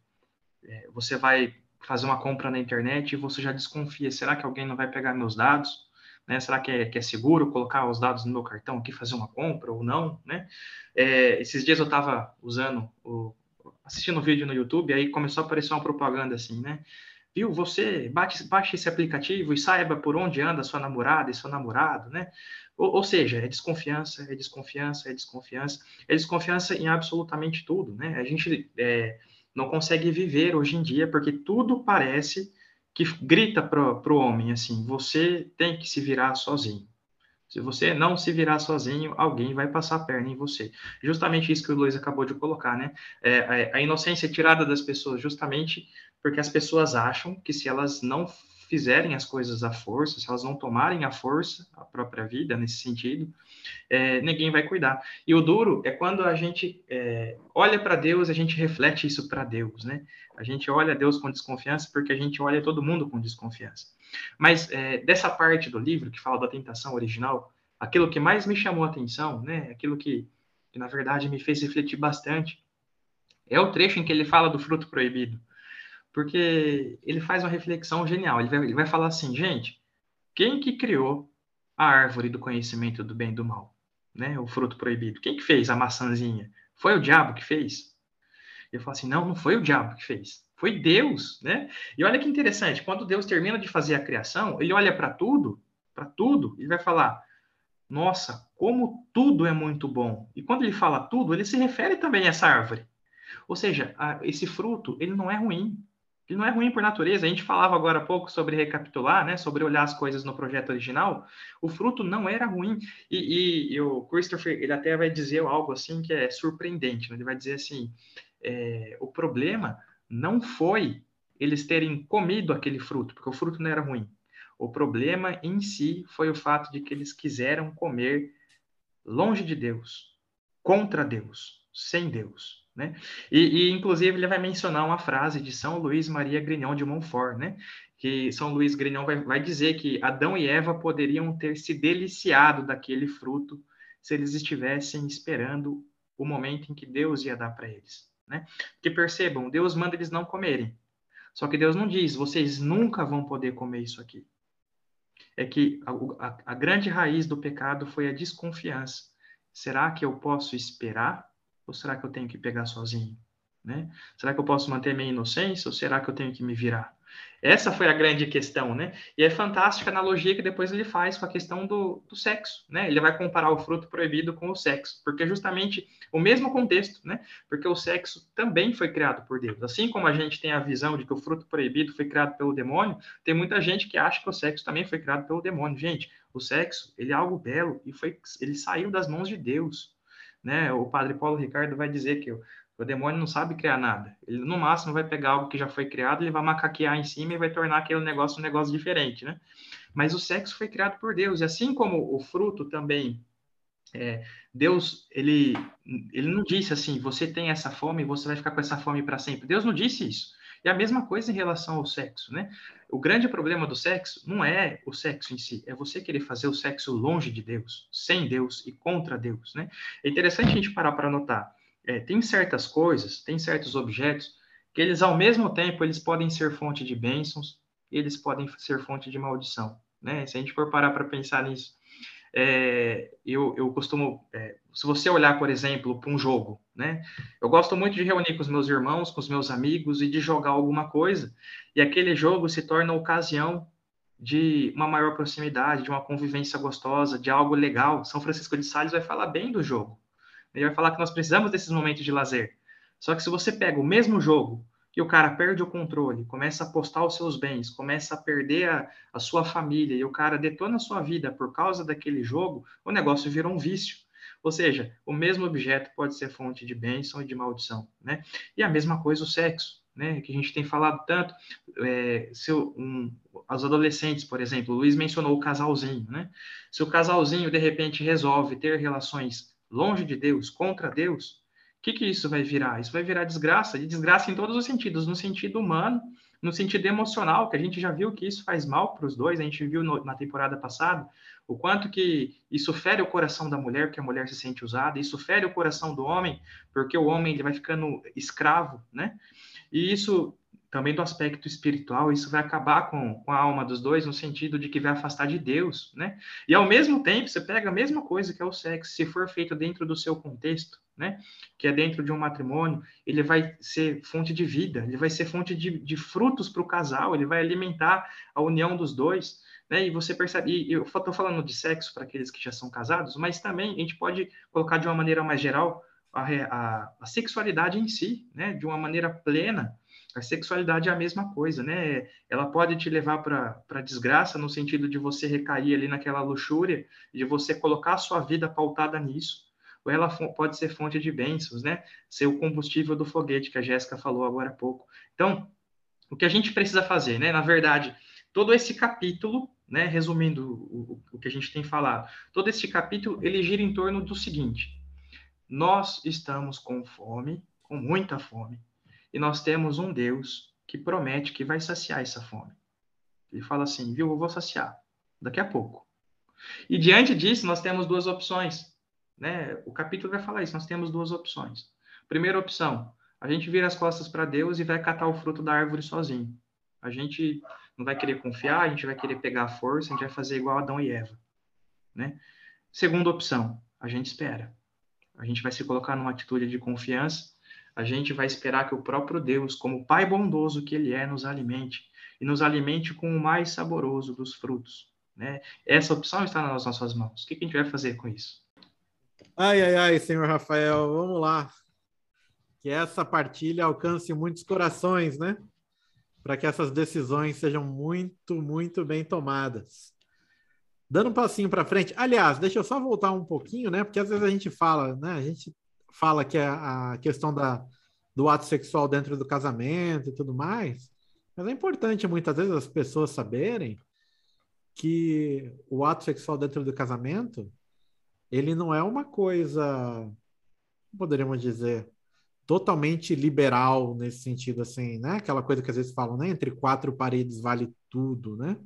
Speaker 2: é, você vai fazer uma compra na internet e você já desconfia, será que alguém não vai pegar meus dados? Né? Será que é, que é seguro colocar os dados no meu cartão aqui, fazer uma compra ou não, né? É, esses dias eu estava usando o assistindo vídeo no YouTube, aí começou a aparecer uma propaganda assim, né? Viu, você bate, esse aplicativo e saiba por onde anda sua namorada e seu namorado, né? Ou, ou, seja, é desconfiança, é desconfiança, é desconfiança, é desconfiança em absolutamente tudo, né? A gente é, não consegue viver hoje em dia porque tudo parece que grita para o homem assim: você tem que se virar sozinho. Se você não se virar sozinho, alguém vai passar a perna em você. Justamente isso que o Luiz acabou de colocar, né? É, a inocência é tirada das pessoas justamente porque as pessoas acham que se elas não fizerem as coisas à força, se elas não tomarem à força a própria vida nesse sentido, é, ninguém vai cuidar. E o duro é quando a gente é, olha para Deus, a gente reflete isso para Deus, né? A gente olha Deus com desconfiança porque a gente olha todo mundo com desconfiança. Mas é, dessa parte do livro que fala da tentação original, aquilo que mais me chamou a atenção, né? Aquilo que, que na verdade me fez refletir bastante, é o trecho em que ele fala do fruto proibido porque ele faz uma reflexão genial. Ele vai, ele vai falar assim, gente, quem que criou a árvore do conhecimento do bem e do mal? Né? O fruto proibido. Quem que fez a maçãzinha? Foi o diabo que fez? Eu falo assim, não, não foi o diabo que fez. Foi Deus, né? E olha que interessante, quando Deus termina de fazer a criação, ele olha para tudo, para tudo, ele vai falar: "Nossa, como tudo é muito bom". E quando ele fala tudo, ele se refere também a essa árvore. Ou seja, a, esse fruto, ele não é ruim, ele não é ruim por natureza. A gente falava agora há pouco sobre recapitular, né? Sobre olhar as coisas no projeto original. O fruto não era ruim. E, e, e o Christopher, ele até vai dizer algo assim que é surpreendente. Né? Ele vai dizer assim: é, o problema não foi eles terem comido aquele fruto, porque o fruto não era ruim. O problema em si foi o fato de que eles quiseram comer longe de Deus, contra Deus, sem Deus. Né? E, e, inclusive, ele vai mencionar uma frase de São Luís Maria Grignon de Montfort, né? que São Luís Grignon vai, vai dizer que Adão e Eva poderiam ter se deliciado daquele fruto se eles estivessem esperando o momento em que Deus ia dar para eles. Né? Porque percebam, Deus manda eles não comerem. Só que Deus não diz, vocês nunca vão poder comer isso aqui. É que a, a, a grande raiz do pecado foi a desconfiança. Será que eu posso esperar ou será que eu tenho que pegar sozinho? Né? Será que eu posso manter minha inocência ou será que eu tenho que me virar? Essa foi a grande questão, né? E é fantástica a analogia que depois ele faz com a questão do, do sexo, né? Ele vai comparar o fruto proibido com o sexo, porque é justamente o mesmo contexto, né? Porque o sexo também foi criado por Deus. Assim como a gente tem a visão de que o fruto proibido foi criado pelo demônio, tem muita gente que acha que o sexo também foi criado pelo demônio. Gente, o sexo, ele é algo belo e foi, ele saiu das mãos de Deus né? O padre Paulo Ricardo vai dizer que o, o demônio não sabe criar nada. Ele, no máximo, vai pegar algo que já foi criado, ele vai macaquear em cima e vai tornar aquele negócio um negócio diferente, né? Mas o sexo foi criado por Deus. E assim como o fruto também, é, Deus, ele, ele não disse assim, você tem essa fome, você vai ficar com essa fome para sempre. Deus não disse isso. E a mesma coisa em relação ao sexo, né? O grande problema do sexo não é o sexo em si, é você querer fazer o sexo longe de Deus, sem Deus e contra Deus, né? É interessante a gente parar para notar. É, tem certas coisas, tem certos objetos que eles, ao mesmo tempo, eles podem ser fonte de bênçãos, eles podem ser fonte de maldição, né? Se a gente for parar para pensar nisso, é, eu, eu costumo, é, se você olhar, por exemplo, para um jogo, né? Eu gosto muito de reunir com os meus irmãos, com os meus amigos e de jogar alguma coisa, e aquele jogo se torna ocasião de uma maior proximidade, de uma convivência gostosa, de algo legal. São Francisco de Sales vai falar bem do jogo. Ele vai falar que nós precisamos desses momentos de lazer. Só que se você pega o mesmo jogo que o cara perde o controle, começa a apostar os seus bens, começa a perder a, a sua família e o cara detona a sua vida por causa daquele jogo, o negócio virou um vício. Ou seja, o mesmo objeto pode ser fonte de bênção e de maldição, né? E a mesma coisa o sexo, né? Que a gente tem falado tanto. É, se um, os adolescentes, por exemplo, o Luiz mencionou o casalzinho, né? Se o casalzinho de repente resolve ter relações longe de Deus, contra Deus, O que, que isso vai virar? Isso vai virar desgraça, e desgraça em todos os sentidos, no sentido humano, no sentido emocional, que a gente já viu que isso faz mal para os dois, a gente viu no, na temporada passada o quanto que isso fere o coração da mulher, porque a mulher se sente usada, isso fere o coração do homem, porque o homem ele vai ficando escravo, né? E isso também do aspecto espiritual, isso vai acabar com, com a alma dos dois, no sentido de que vai afastar de Deus, né? E ao mesmo tempo, você pega a mesma coisa que é o sexo, se for feito dentro do seu contexto, né? Que é dentro de um matrimônio, ele vai ser fonte de vida, ele vai ser fonte de, de frutos para o casal, ele vai alimentar a união dos dois, né? E você percebe, e eu estou falando de sexo para aqueles que já são casados, mas também a gente pode colocar de uma maneira mais geral a, a, a sexualidade em si, né? De uma maneira plena, a sexualidade é a mesma coisa, né? Ela pode te levar para desgraça no sentido de você recair ali naquela luxúria, de você colocar a sua vida pautada nisso. Ou ela pode ser fonte de bênçãos, né? Ser o combustível do foguete que a Jéssica falou agora há pouco. Então, o que a gente precisa fazer, né? Na verdade, todo esse capítulo, né? Resumindo o, o que a gente tem falado, todo esse capítulo ele gira em torno do seguinte: nós estamos com fome, com muita fome e nós temos um Deus que promete que vai saciar essa fome. Ele fala assim, viu, eu vou saciar daqui a pouco. E diante disso, nós temos duas opções. Né? O capítulo vai falar isso, nós temos duas opções. Primeira opção, a gente vira as costas para Deus e vai catar o fruto da árvore sozinho. A gente não vai querer confiar, a gente vai querer pegar a força, a gente vai fazer igual Adão e Eva. Né? Segunda opção, a gente espera. A gente vai se colocar numa atitude de confiança a gente vai esperar que o próprio Deus, como Pai bondoso que Ele é, nos alimente e nos alimente com o mais saboroso dos frutos. Né? Essa opção está nas nossas mãos. O que a gente vai fazer com isso?
Speaker 1: Ai, ai, ai, senhor Rafael, vamos lá. Que essa partilha alcance muitos corações, né? Para que essas decisões sejam muito, muito bem tomadas. Dando um passinho para frente. Aliás, deixa eu só voltar um pouquinho, né? Porque às vezes a gente fala, né? A gente fala que é a questão da, do ato sexual dentro do casamento e tudo mais, mas é importante muitas vezes as pessoas saberem que o ato sexual dentro do casamento ele não é uma coisa, poderíamos dizer, totalmente liberal nesse sentido assim, né? Aquela coisa que às vezes falam, né? Entre quatro paredes vale tudo, né?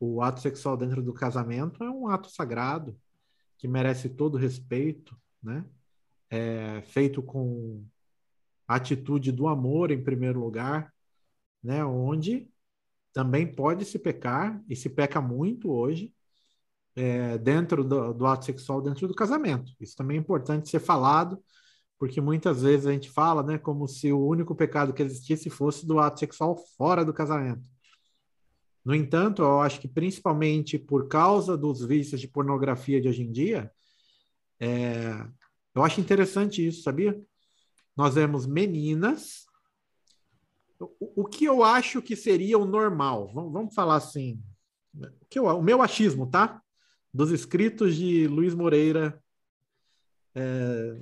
Speaker 1: O ato sexual dentro do casamento é um ato sagrado que merece todo respeito, né? É, feito com atitude do amor em primeiro lugar, né? Onde também pode se pecar e se peca muito hoje é, dentro do, do, ato sexual, dentro do casamento. Isso também é importante ser falado, porque muitas vezes a gente fala, né, como se o único pecado que existisse fosse do ato sexual fora do casamento. No entanto, eu acho que principalmente por causa dos vícios de pornografia de hoje em dia, é, eu acho interessante isso, sabia? Nós vemos meninas. O, o que eu acho que seria o normal? Vamos, vamos falar assim. O, que eu, o meu achismo, tá? Dos escritos de Luiz Moreira. É,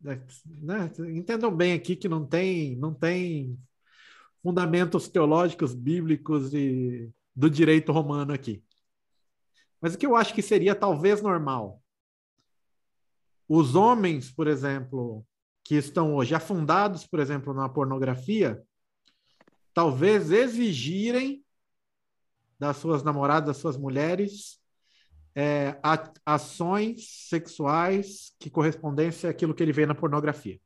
Speaker 1: né? Entendam bem aqui que não tem, não tem fundamentos teológicos, bíblicos e do direito romano aqui. Mas o que eu acho que seria talvez normal? Os homens, por exemplo, que estão hoje afundados, por exemplo, na pornografia, talvez exigirem das suas namoradas, das suas mulheres, é, ações sexuais que correspondessem àquilo que ele vê na pornografia.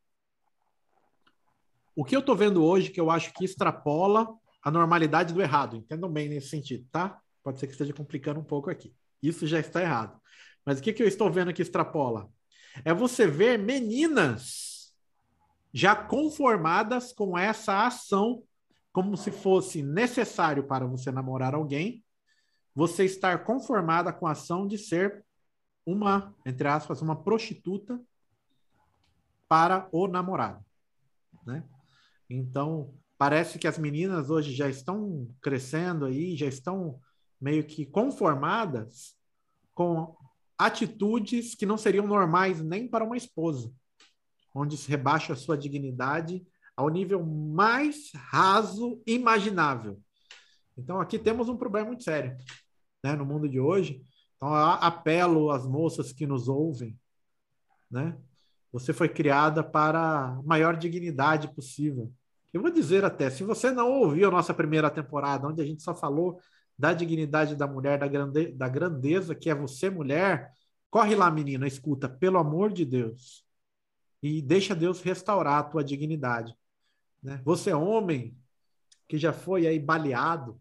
Speaker 1: O que eu estou vendo hoje, que eu acho que extrapola a normalidade do errado, entendam bem nesse sentido, tá? Pode ser que esteja complicando um pouco aqui. Isso já está errado. Mas o que, que eu estou vendo que extrapola? É você ver meninas já conformadas com essa ação, como se fosse necessário para você namorar alguém, você estar conformada com a ação de ser uma, entre aspas, uma prostituta para o namorado, né? Então, parece que as meninas hoje já estão crescendo aí, já estão meio que conformadas com atitudes que não seriam normais nem para uma esposa, onde se rebaixa a sua dignidade ao nível mais raso imaginável. Então aqui temos um problema muito sério, né, no mundo de hoje. Então eu apelo às moças que nos ouvem, né? Você foi criada para a maior dignidade possível. Eu vou dizer até, se você não ouviu a nossa primeira temporada, onde a gente só falou da dignidade da mulher, da, grande, da grandeza que é você, mulher, corre lá, menina, escuta, pelo amor de Deus. E deixa Deus restaurar a tua dignidade. Né? Você, homem, que já foi aí baleado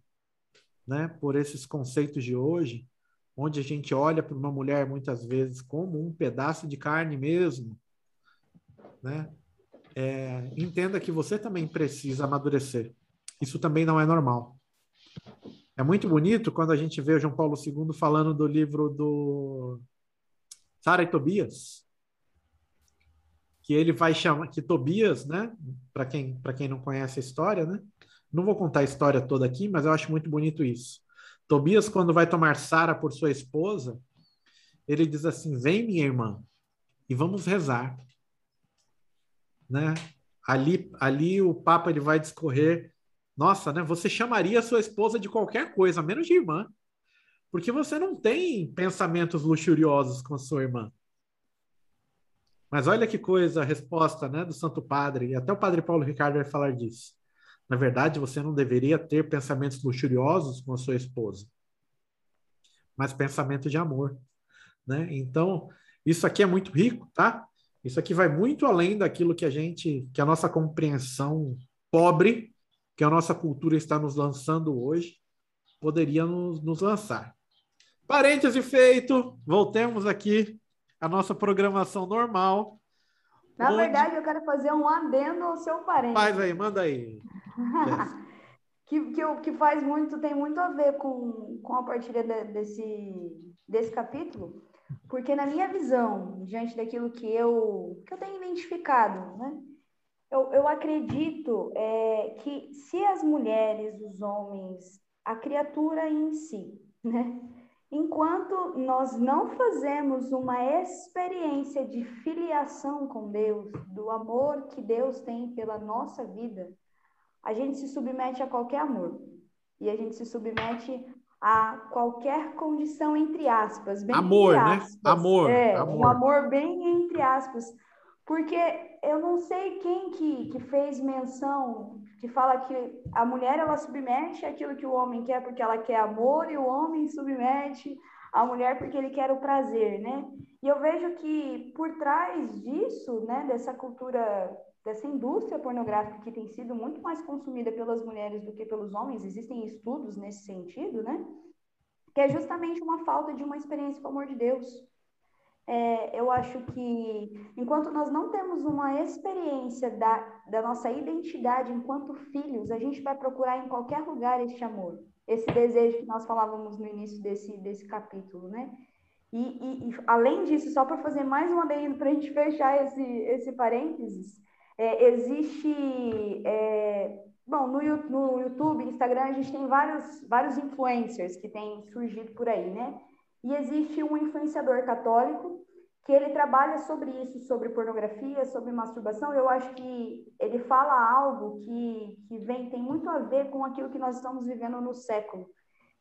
Speaker 1: né, por esses conceitos de hoje, onde a gente olha para uma mulher muitas vezes como um pedaço de carne mesmo, né? É, entenda que você também precisa amadurecer. Isso também não é normal. É muito bonito quando a gente vê o João Paulo II falando do livro do Sara e Tobias, que ele vai chamar que Tobias, né? Para quem para quem não conhece a história, né? Não vou contar a história toda aqui, mas eu acho muito bonito isso. Tobias, quando vai tomar Sara por sua esposa, ele diz assim: Vem, minha irmã, e vamos rezar né? Ali, ali o Papa ele vai discorrer, nossa, né? Você chamaria sua esposa de qualquer coisa, menos de irmã, porque você não tem pensamentos luxuriosos com a sua irmã. Mas olha que coisa a resposta, né, do Santo Padre, e até o Padre Paulo Ricardo vai falar disso. Na verdade, você não deveria ter pensamentos luxuriosos com a sua esposa, mas pensamento de amor, né? Então, isso aqui é muito rico, tá? Isso aqui vai muito além daquilo que a gente, que a nossa compreensão pobre, que a nossa cultura está nos lançando hoje, poderia nos, nos lançar. Parêntese feito, voltemos aqui à nossa programação normal.
Speaker 3: Na onde... verdade, eu quero fazer um adendo ao seu parêntese.
Speaker 1: Faz aí, manda aí.
Speaker 3: que, que, que faz muito, tem muito a ver com, com a partilha de, desse, desse capítulo, porque na minha visão, diante daquilo que eu, que eu tenho identificado, né? Eu, eu acredito é, que se as mulheres, os homens, a criatura em si, né? Enquanto nós não fazemos uma experiência de filiação com Deus, do amor que Deus tem pela nossa vida, a gente se submete a qualquer amor. E a gente se submete a qualquer condição, entre aspas. Bem
Speaker 1: amor,
Speaker 3: entre
Speaker 1: né?
Speaker 3: aspas.
Speaker 1: né? Amor,
Speaker 3: é,
Speaker 1: amor.
Speaker 3: Um amor bem entre aspas. Porque eu não sei quem que, que fez menção, que fala que a mulher ela submete aquilo que o homem quer porque ela quer amor e o homem submete a mulher porque ele quer o prazer, né? E eu vejo que por trás disso, né, dessa cultura dessa indústria pornográfica que tem sido muito mais consumida pelas mulheres do que pelos homens, existem estudos nesse sentido, né? Que é justamente uma falta de uma experiência com o amor de Deus. É, eu acho que enquanto nós não temos uma experiência da, da nossa identidade enquanto filhos, a gente vai procurar em qualquer lugar este amor, esse desejo que nós falávamos no início desse, desse capítulo, né? E, e, e além disso, só para fazer mais uma adendo para a gente fechar esse, esse parênteses, é, existe. É, bom, no, no YouTube, Instagram, a gente tem vários, vários influencers que têm surgido por aí, né? E existe um influenciador católico que ele trabalha sobre isso, sobre pornografia, sobre masturbação. Eu acho que ele fala algo que, que vem, tem muito a ver com aquilo que nós estamos vivendo no século,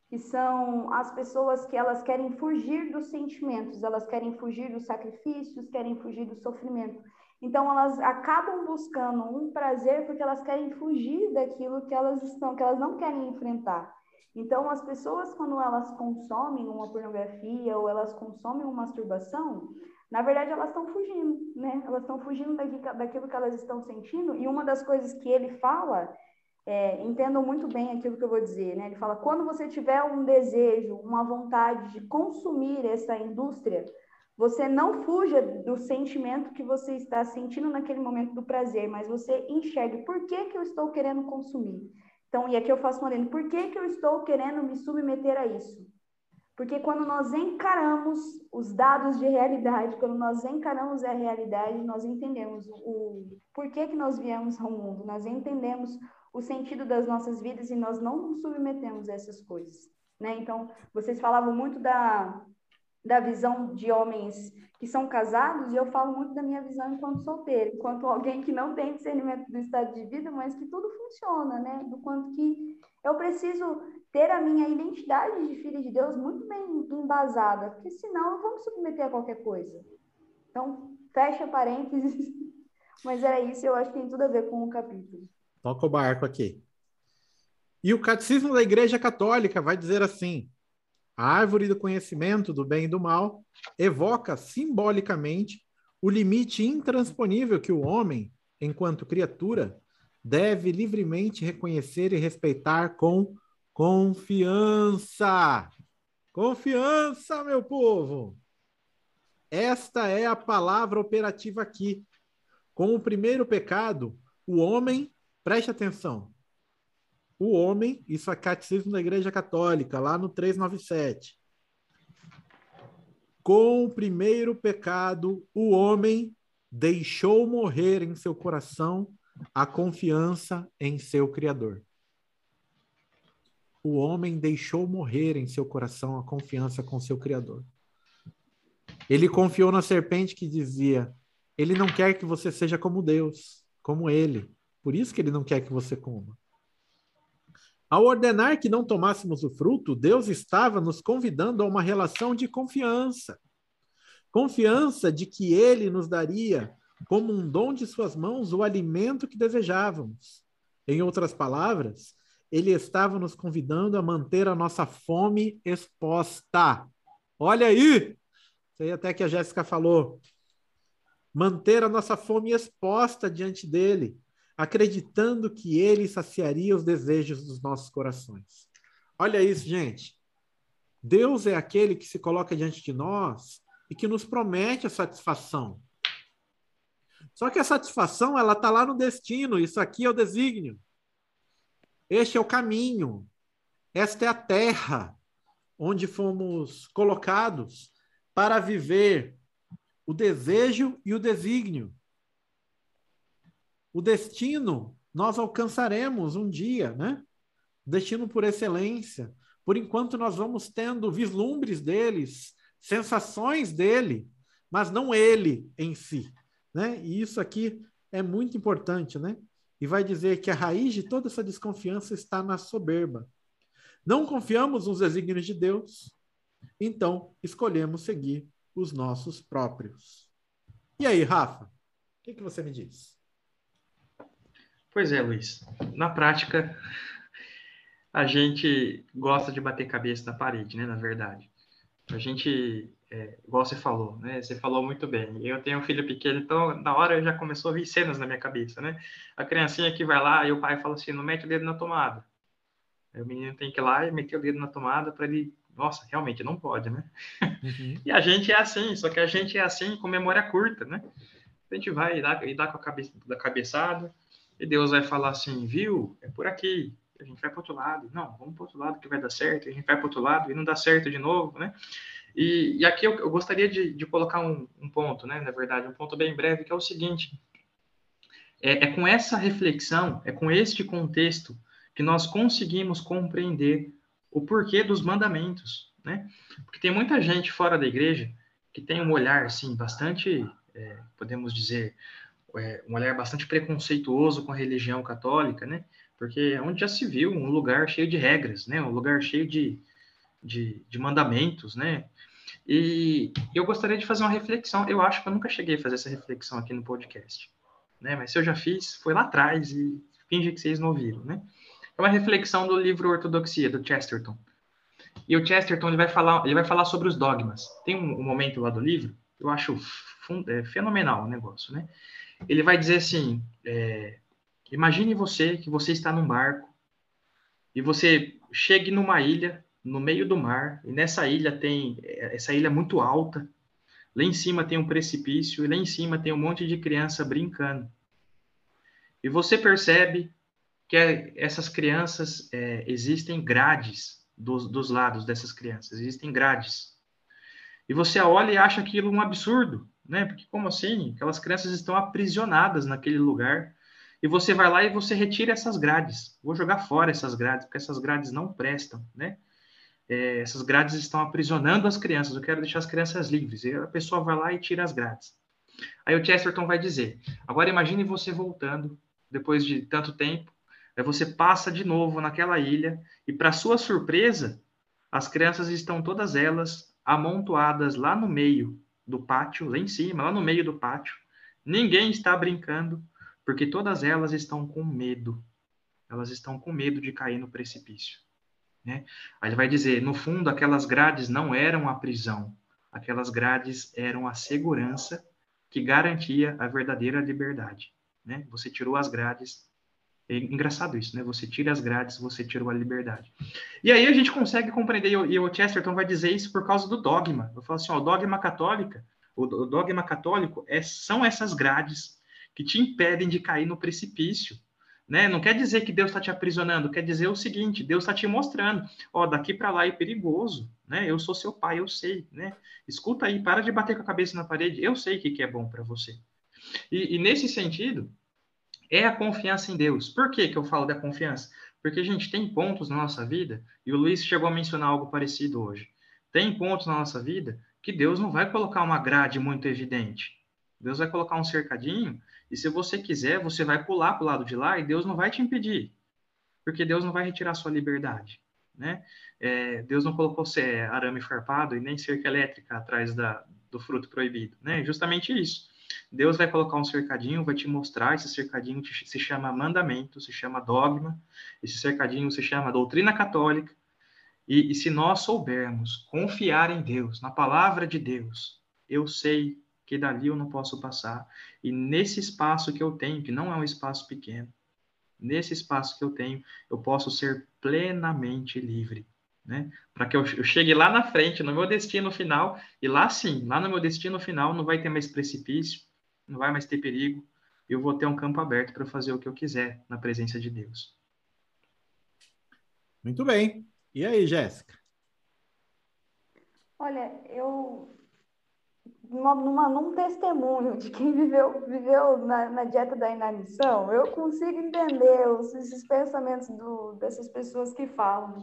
Speaker 3: que são as pessoas que elas querem fugir dos sentimentos, elas querem fugir dos sacrifícios, querem fugir do sofrimento. Então elas acabam buscando um prazer porque elas querem fugir daquilo que elas estão, que elas não querem enfrentar. Então as pessoas quando elas consomem uma pornografia ou elas consomem uma masturbação, na verdade elas estão fugindo, né? Elas estão fugindo daquilo que elas estão sentindo. E uma das coisas que ele fala, é, entendam muito bem aquilo que eu vou dizer, né? Ele fala quando você tiver um desejo, uma vontade de consumir essa indústria você não fuja do sentimento que você está sentindo naquele momento do prazer, mas você enxergue por que, que eu estou querendo consumir. Então, e aqui eu faço uma lenda, por que, que eu estou querendo me submeter a isso? Porque quando nós encaramos os dados de realidade, quando nós encaramos a realidade, nós entendemos o porquê que nós viemos ao mundo, nós entendemos o sentido das nossas vidas e nós não nos submetemos a essas coisas. Né? Então, vocês falavam muito da, da visão de homens que são casados, e eu falo muito da minha visão enquanto solteira, enquanto alguém que não tem discernimento do estado de vida, mas que tudo funciona, né? Do quanto que eu preciso ter a minha identidade de filha de Deus muito bem embasada, porque senão eu vou me submeter a qualquer coisa. Então, fecha parênteses. Mas era isso, eu acho que tem tudo a ver com o capítulo.
Speaker 1: Toca o barco aqui. E o Catecismo da Igreja Católica vai dizer assim: a árvore do conhecimento do bem e do mal evoca simbolicamente o limite intransponível que o homem, enquanto criatura, deve livremente reconhecer e respeitar com confiança. Confiança, meu povo! Esta é a palavra operativa aqui. Com o primeiro pecado, o homem, preste atenção, o homem, isso é catecismo da Igreja Católica, lá no 397. Com o primeiro pecado, o homem deixou morrer em seu coração a confiança em seu Criador. O homem deixou morrer em seu coração a confiança com seu Criador. Ele confiou na serpente que dizia: Ele não quer que você seja como Deus, como Ele. Por isso que ele não quer que você coma. Ao ordenar que não tomássemos o fruto, Deus estava nos convidando a uma relação de confiança. Confiança de que Ele nos daria, como um dom de Suas mãos, o alimento que desejávamos. Em outras palavras, Ele estava nos convidando a manter a nossa fome exposta. Olha aí! Aí até que a Jéssica falou. Manter a nossa fome exposta diante dele acreditando que ele saciaria os desejos dos nossos corações. Olha isso, gente. Deus é aquele que se coloca diante de nós e que nos promete a satisfação. Só que a satisfação, ela está lá no destino, isso aqui é o desígnio. Este é o caminho. Esta é a terra onde fomos colocados para viver o desejo e o desígnio. O destino nós alcançaremos um dia, né? Destino por excelência. Por enquanto nós vamos tendo vislumbres deles, sensações dele, mas não ele em si, né? E isso aqui é muito importante, né? E vai dizer que a raiz de toda essa desconfiança está na soberba. Não confiamos nos desígnios de Deus, então escolhemos seguir os nossos próprios. E aí, Rafa, o que, que você me diz?
Speaker 2: Pois é, Luiz. Na prática, a gente gosta de bater cabeça na parede, né? Na verdade. A gente, é, igual você falou, né? Você falou muito bem. Eu tenho um filho pequeno, então na hora já começou a vir cenas na minha cabeça, né? A criancinha que vai lá e o pai fala assim: não mete o dedo na tomada. Aí o menino tem que ir lá e meter o dedo na tomada para ele. Nossa, realmente não pode, né? Uhum. e a gente é assim, só que a gente é assim com memória curta, né? A gente vai e dá, e dá com a cabeça, da cabeçada, e Deus vai falar assim, viu? É por aqui. A gente vai para outro lado. Não, vamos para outro lado que vai dar certo. A gente vai para outro lado e não dá certo de novo, né? E, e aqui eu, eu gostaria de, de colocar um, um, ponto, né? Na verdade, um ponto bem breve, que é o seguinte. É, é com essa reflexão, é com este contexto que nós conseguimos compreender o porquê dos mandamentos, né? Porque tem muita gente fora da igreja que tem um olhar, assim, bastante, é, podemos dizer, é, um olhar bastante preconceituoso com a religião católica, né? Porque é onde já se viu um lugar cheio de regras, né? Um lugar cheio de, de, de mandamentos, né? E eu gostaria de fazer uma reflexão. Eu acho que eu nunca cheguei a fazer essa reflexão aqui no podcast, né? Mas se eu já fiz, foi lá atrás e finge que vocês não ouviram, né? É uma reflexão do livro Ortodoxia do Chesterton. E o Chesterton ele vai falar, ele vai falar sobre os dogmas. Tem um, um momento lá do livro, eu acho é, fenomenal o negócio, né? Ele vai dizer assim: é, imagine você que você está num barco e você chegue numa ilha no meio do mar e nessa ilha tem essa ilha é muito alta. Lá em cima tem um precipício e lá em cima tem um monte de criança brincando. E você percebe que essas crianças é, existem grades dos, dos lados dessas crianças, existem grades. E você olha e acha aquilo um absurdo né? Porque como assim? Aquelas crianças estão aprisionadas naquele lugar e você vai lá e você retira essas grades. Vou jogar fora essas grades, porque essas grades não prestam, né? É, essas grades estão aprisionando as crianças. Eu quero deixar as crianças livres. E a pessoa vai lá e tira as grades. Aí o Chesterton vai dizer: agora imagine você voltando depois de tanto tempo. Aí você passa de novo naquela ilha e, para sua surpresa, as crianças estão todas elas amontoadas lá no meio do pátio, lá em cima, lá no meio do pátio. Ninguém está brincando, porque todas elas estão com medo. Elas estão com medo de cair no precipício. Né? Aí ele vai dizer: no fundo, aquelas grades não eram a prisão, aquelas grades eram a segurança que garantia a verdadeira liberdade. Né? Você tirou as grades. É engraçado isso, né? Você tira as grades, você tirou a liberdade. E aí a gente consegue compreender, e o Chesterton vai dizer isso por causa do dogma. Eu falo assim: ó, o dogma católica, o dogma católico é, são essas grades que te impedem de cair no precipício. Né? Não quer dizer que Deus está te aprisionando, quer dizer o seguinte: Deus está te mostrando, ó, daqui para lá é perigoso, né? Eu sou seu pai, eu sei, né? Escuta aí, para de bater com a cabeça na parede, eu sei o que, que é bom para você. E, e, nesse sentido, é a confiança em Deus. Por que, que eu falo da confiança? Porque a gente tem pontos na nossa vida, e o Luiz chegou a mencionar algo parecido hoje. Tem pontos na nossa vida que Deus não vai colocar uma grade muito evidente. Deus vai colocar um cercadinho e se você quiser, você vai pular para o lado de lá e Deus não vai te impedir, porque Deus não vai retirar sua liberdade. Né? É, Deus não colocou arame farpado e nem cerca elétrica atrás da, do fruto proibido. Né? Justamente isso. Deus vai colocar um cercadinho, vai te mostrar. Esse cercadinho se chama mandamento, se chama dogma, esse cercadinho se chama doutrina católica. E, e se nós soubermos confiar em Deus, na palavra de Deus, eu sei que dali eu não posso passar. E nesse espaço que eu tenho, que não é um espaço pequeno, nesse espaço que eu tenho, eu posso ser plenamente livre. Né? Para que eu, eu, chegue lá na frente, no meu destino final, e lá sim, lá no meu destino final, não vai ter mais precipício, não vai mais ter perigo, eu vou ter um campo aberto para fazer o que eu quiser na presença de Deus.
Speaker 1: Muito bem. E aí, Jéssica?
Speaker 3: Olha, eu numa, numa, num testemunho de quem viveu, viveu na, na dieta da inanição, eu consigo entender os, esses pensamentos do, dessas pessoas que falam.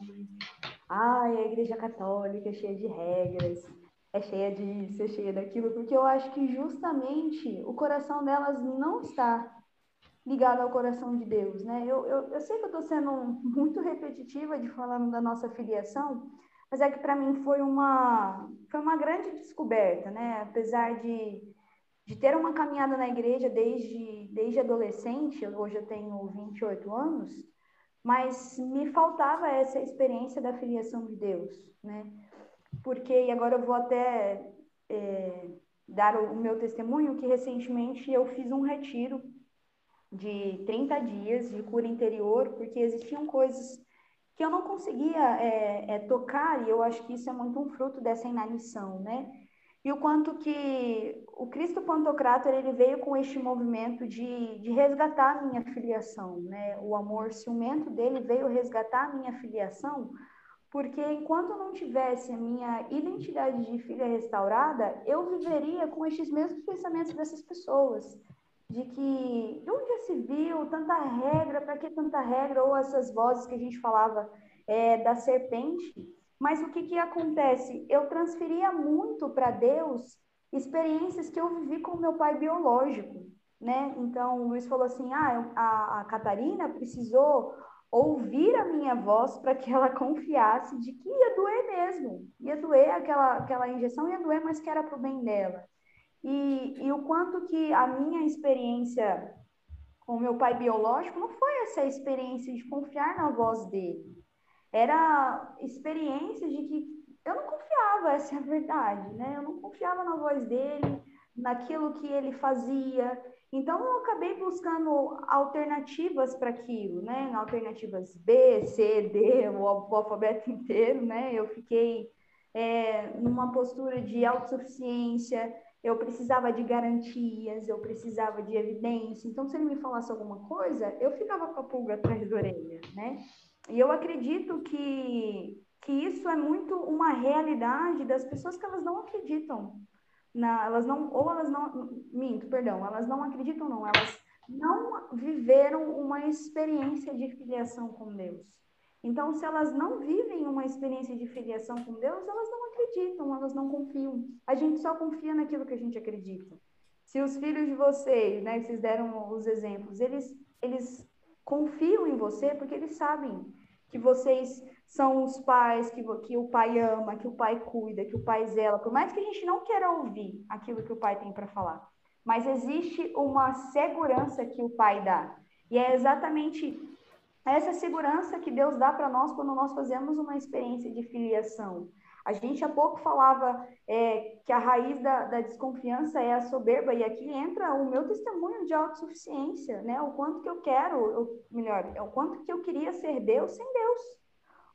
Speaker 3: Ah, a igreja católica é cheia de regras, é cheia disso, é cheia daquilo, porque eu acho que justamente o coração delas não está ligado ao coração de Deus, né? Eu, eu, eu sei que eu estou sendo muito repetitiva de falando da nossa filiação, mas é que para mim foi uma, foi uma grande descoberta, né? Apesar de, de ter uma caminhada na igreja desde, desde adolescente, hoje eu tenho 28 anos, mas me faltava essa experiência da filiação de Deus, né? Porque, e agora eu vou até é, dar o, o meu testemunho, que recentemente eu fiz um retiro de 30 dias de cura interior, porque existiam coisas que eu não conseguia é, é, tocar, e eu acho que isso é muito um fruto dessa inanição, né? E o quanto que o Cristo Pantocrator ele veio com este movimento de, de resgatar a minha filiação, né? O amor ciumento dele veio resgatar a minha filiação, porque enquanto eu não tivesse a minha identidade de filha restaurada, eu viveria com estes mesmos pensamentos dessas pessoas de que de onde se viu tanta regra, para que tanta regra, ou essas vozes que a gente falava é, da serpente. Mas o que, que acontece? Eu transferia muito para Deus experiências que eu vivi com meu pai biológico, né? Então, o Luiz falou assim, ah, a, a Catarina precisou ouvir a minha voz para que ela confiasse de que ia doer mesmo, ia doer aquela, aquela injeção, ia doer, mas que era para o bem dela. E, e o quanto que a minha experiência com meu pai biológico não foi essa experiência de confiar na voz dele. Era experiência de que eu não confiava, essa é a verdade, né? Eu não confiava na voz dele, naquilo que ele fazia. Então eu acabei buscando alternativas para aquilo, né? Alternativas B, C, D, o, alfabeto inteiro, né? Eu fiquei é, numa postura de autossuficiência, eu precisava de garantias, eu precisava de evidência. Então, se ele me falasse alguma coisa, eu ficava com a pulga atrás da orelha, né? E eu acredito que, que isso é muito uma realidade das pessoas que elas não acreditam. Na, elas não, ou elas não, minto, perdão, elas não acreditam, não, elas não viveram uma experiência de filiação com Deus. Então, se elas não vivem uma experiência de filiação com Deus, elas não acreditam, elas não confiam. A gente só confia naquilo que a gente acredita. Se os filhos de vocês, né, vocês deram os exemplos, eles, eles confiam em você porque eles sabem que vocês são os pais que, que o pai ama, que o pai cuida, que o pai zela, por mais que a gente não queira ouvir aquilo que o pai tem para falar. Mas existe uma segurança que o pai dá. E é exatamente essa segurança que Deus dá para nós quando nós fazemos uma experiência de filiação. A gente há pouco falava é, que a raiz da, da, desconfiança é a soberba, e aqui entra o meu testemunho de autossuficiência, né? O quanto que eu quero, melhor, é o quanto que eu queria ser Deus sem Deus.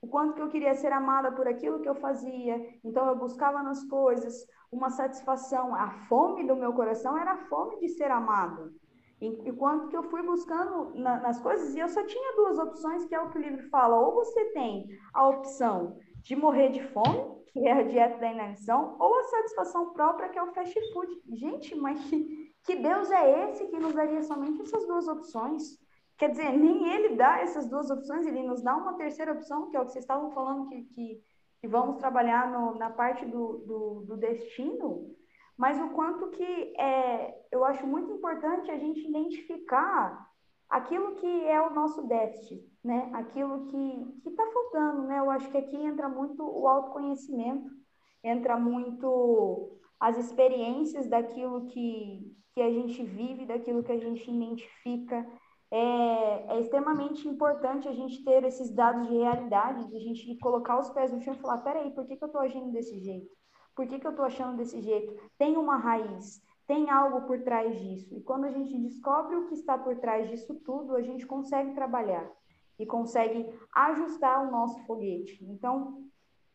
Speaker 3: O quanto que eu queria ser amada por aquilo que eu fazia. Então eu buscava nas coisas uma satisfação. A fome do meu coração era a fome de ser amado. Enquanto que eu fui buscando na, nas coisas, e eu só tinha duas opções, que é o que o livro fala. Ou você tem a opção de morrer de fome, que é a dieta da inanição, ou a satisfação própria, que é o fast food. Gente, mas que, que Deus é esse que nos daria somente essas duas opções? Quer dizer, nem ele dá essas duas opções, ele nos dá uma terceira opção, que é o que vocês estavam falando, que, que, que vamos trabalhar no, na parte do, do, do, destino, mas o quanto que é, eu acho muito importante a gente identificar aquilo que é o nosso déficit, né? Aquilo que está faltando, né? Eu acho que aqui entra muito o autoconhecimento, entra muito as experiências daquilo que, que a gente vive, daquilo que a gente identifica. É, é extremamente importante a gente ter esses dados de realidade, de a gente colocar os pés no chão e falar, peraí, por que, que eu estou agindo desse jeito? Por que, que eu estou achando desse jeito? Tem uma raiz, tem algo por trás disso. E quando a gente descobre o que está por trás disso tudo, a gente consegue trabalhar e consegue ajustar o nosso foguete. Então,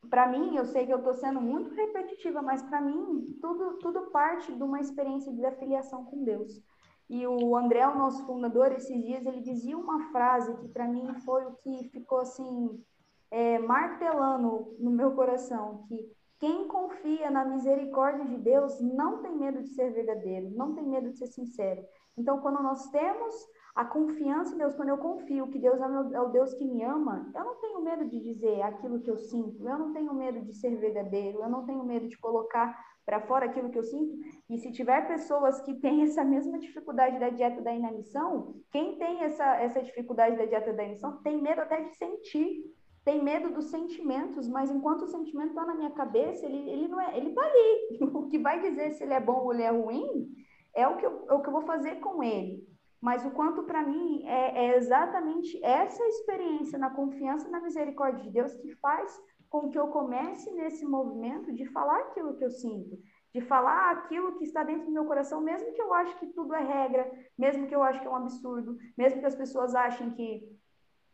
Speaker 3: para mim, eu sei que eu estou sendo muito repetitiva, mas para mim, tudo, tudo parte de uma experiência de afiliação com Deus. E o André, o nosso fundador, esses dias, ele dizia uma frase que para mim foi o que ficou assim, é, martelando no meu coração, que quem confia na misericórdia de Deus não tem medo de ser verdadeiro, não tem medo de ser sincero. Então, quando nós temos a confiança em Deus, quando eu confio que Deus é, é o Deus que me ama, eu não tenho medo de dizer aquilo que eu sinto, eu não tenho medo de ser verdadeiro, eu não tenho medo de colocar para fora aquilo que eu sinto. E se tiver pessoas que têm essa mesma dificuldade da dieta da inanição, quem tem essa, essa dificuldade da dieta da inanição tem medo até de sentir tem medo dos sentimentos, mas enquanto o sentimento está na minha cabeça, ele, ele não é, ele está ali. O que vai dizer se ele é bom ou ele é ruim é o que eu, é o que eu vou fazer com ele. Mas o quanto para mim é, é, exatamente essa experiência na confiança na misericórdia de Deus que faz com que eu comece nesse movimento de falar aquilo que eu sinto, de falar aquilo que está dentro do meu coração, mesmo que eu ache que tudo é regra, mesmo que eu ache que é um absurdo, mesmo que as pessoas achem que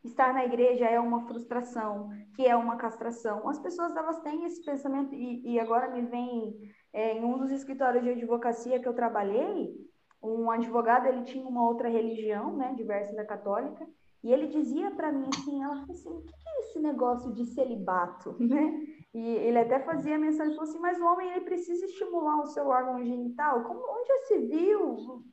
Speaker 3: estar na igreja é uma frustração, que é uma castração. As pessoas elas têm esse pensamento e, e agora me vem é, em um dos escritórios de advocacia que eu trabalhei, um advogado ele tinha uma outra religião, né, diversa da católica, e ele dizia para mim assim, ela falou assim, o que é esse negócio de celibato, né? E ele até fazia menção, ele falou assim, mas o homem ele precisa estimular o seu órgão genital, como onde já se viu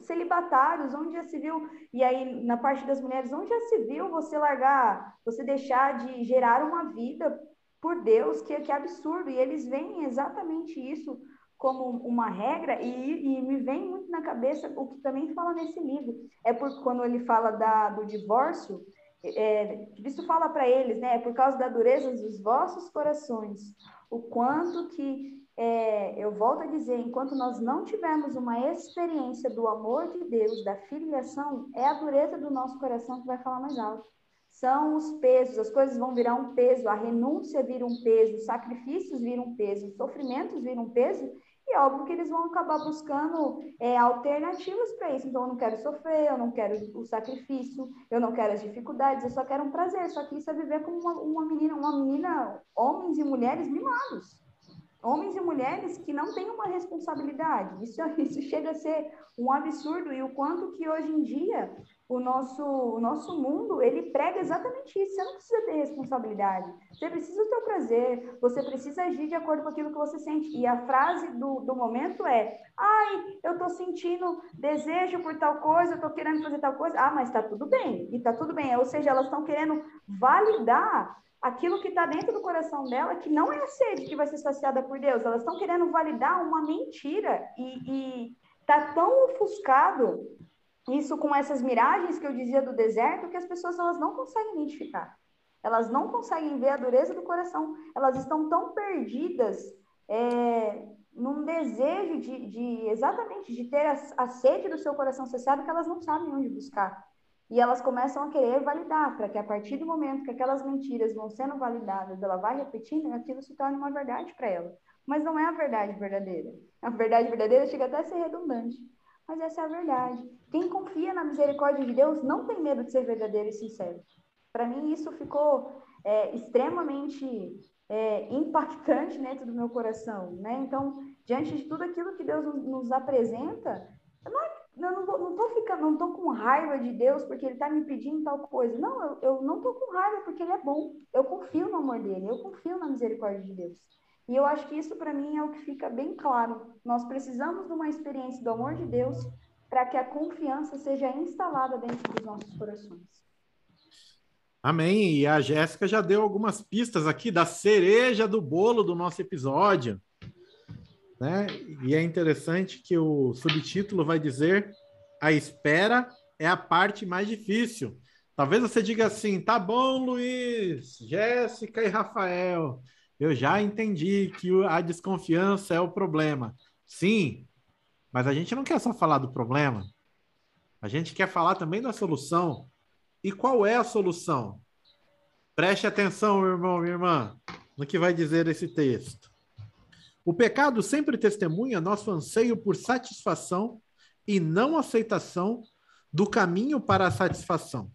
Speaker 3: celibatários, onde já se viu, e aí na parte das mulheres, onde já se viu você largar, você deixar de gerar uma vida por Deus, que, que absurdo, e eles veem exatamente isso como uma regra, e, e, me vem muito na cabeça o que também fala nesse livro, é por quando ele fala da, do divórcio, é, isso fala para eles, né, é por causa da dureza dos vossos corações, o quanto que é, eu volto a dizer, enquanto nós não tivermos uma experiência do amor de Deus, da filiação, é a dureza do nosso coração que vai falar mais alto. São os pesos, as coisas vão virar um peso, a renúncia vira um peso, os sacrifícios viram um peso, os sofrimentos viram um peso, e óbvio que eles vão acabar buscando é, alternativas para isso. Então, eu não quero sofrer, eu não quero o sacrifício, eu não quero as dificuldades, eu só quero um prazer. Só que isso é viver como uma, uma menina, uma menina, homens e mulheres mimados homens e mulheres que não têm uma responsabilidade. Isso, isso chega a ser um absurdo e o quanto que hoje em dia o nosso, o nosso mundo, ele prega exatamente isso. Você não precisa ter responsabilidade. Você precisa ter o prazer. Você precisa agir de acordo com aquilo que você sente. E a frase do, do momento é, ai, eu tô sentindo desejo por tal coisa, eu tô querendo fazer tal coisa. Ah, mas tá tudo bem. E tá tudo bem. Ou seja, elas estão querendo validar aquilo que está dentro do coração dela, que não é a sede que vai ser saciada por Deus. Elas estão querendo validar uma mentira e está tão ofuscado isso com essas miragens que eu dizia do deserto que as pessoas elas não conseguem identificar. Elas não conseguem ver a dureza do coração. Elas estão tão perdidas é, num desejo de, de, exatamente de ter a, a sede do seu coração cessado que elas não sabem onde buscar. E elas começam a querer validar, para que a partir do momento que aquelas mentiras vão sendo validadas, ela vai repetindo, aquilo se torne uma verdade para ela. Mas não é a verdade verdadeira. A verdade verdadeira chega até a ser redundante. Mas essa é a verdade. Quem confia na misericórdia de Deus não tem medo de ser verdadeiro e sincero. Para mim, isso ficou é, extremamente é, impactante dentro do meu coração. Né? Então, diante de tudo aquilo que Deus nos, nos apresenta, eu não, eu não, vou, não tô ficando, não tô com raiva de Deus porque Ele está me pedindo tal coisa. Não, eu, eu não tô com raiva porque Ele é bom. Eu confio no amor dele, eu confio na misericórdia de Deus. E eu acho que isso para mim é o que fica bem claro. Nós precisamos de uma experiência do amor de Deus para que a confiança seja instalada dentro dos nossos corações.
Speaker 1: Amém. E a Jéssica já deu algumas pistas aqui da cereja do bolo do nosso episódio. Né? E é interessante que o subtítulo vai dizer: a espera é a parte mais difícil. Talvez você diga assim: tá bom, Luiz, Jéssica e Rafael, eu já entendi que a desconfiança é o problema. Sim, mas a gente não quer só falar do problema. A gente quer falar também da solução. E qual é a solução? Preste atenção, meu irmão, minha irmã, no que vai dizer esse texto. O pecado sempre testemunha nosso anseio por satisfação e não aceitação do caminho para a satisfação.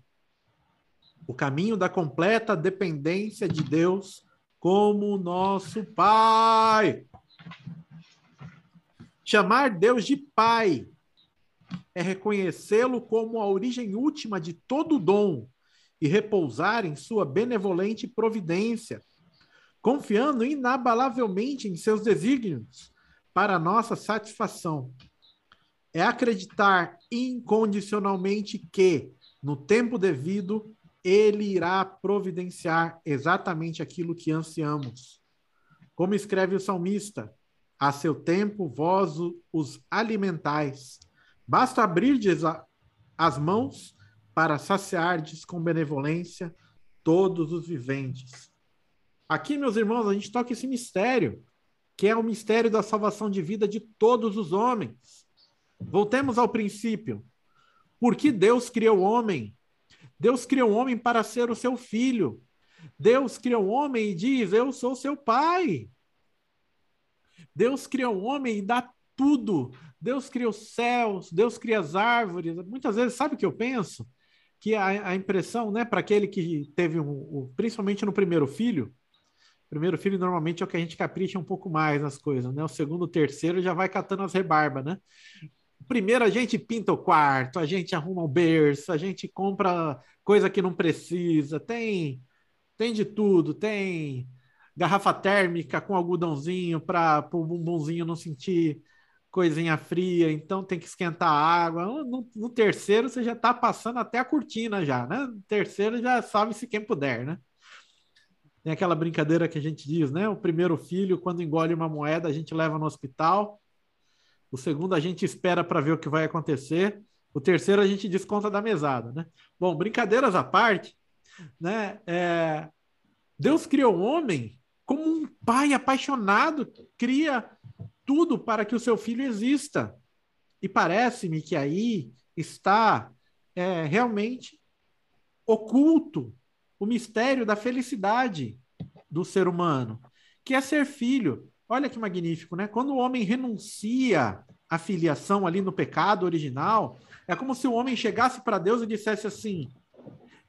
Speaker 1: O caminho da completa dependência de Deus como nosso Pai. Chamar Deus de Pai é reconhecê-lo como a origem última de todo dom e repousar em sua benevolente providência, confiando inabalavelmente em seus desígnios para nossa satisfação. É acreditar incondicionalmente que, no tempo devido, ele irá providenciar exatamente aquilo que ansiamos. Como escreve o salmista, a seu tempo vós os alimentais. Basta abrirdes as mãos para saciardes com benevolência todos os viventes. Aqui, meus irmãos, a gente toca esse mistério, que é o mistério da salvação de vida de todos os homens. Voltemos ao princípio. Por que Deus criou o homem? Deus criou o homem para ser o seu filho. Deus criou o homem e diz: Eu sou seu pai. Deus criou o homem e dá tudo. Deus cria os céus, Deus cria as árvores. Muitas vezes, sabe o que eu penso? Que a, a impressão, né, para aquele que teve um, um, principalmente no primeiro filho, primeiro filho normalmente é o que a gente capricha um pouco mais nas coisas, né? O segundo, o terceiro já vai catando as rebarbas, né? Primeiro a gente pinta o quarto, a gente arruma o berço, a gente compra coisa que não precisa, tem tem de tudo, tem garrafa térmica com algodãozinho para o bumbumzinho não sentir coisinha fria, então tem que esquentar a água. No, no terceiro você já está passando até a cortina já, né? No terceiro já sabe-se quem puder, né? Tem aquela brincadeira que a gente diz, né? O primeiro filho, quando engole uma moeda, a gente leva no hospital. O segundo a gente espera para ver o que vai acontecer. O terceiro a gente desconta da mesada, né? Bom, brincadeiras à parte, né? É... Deus criou o homem como um pai apaixonado cria tudo para que o seu filho exista. E parece-me que aí está é, realmente oculto o mistério da felicidade do ser humano, que é ser filho. Olha que magnífico, né? Quando o homem renuncia à filiação ali no pecado original, é como se o homem chegasse para Deus e dissesse assim: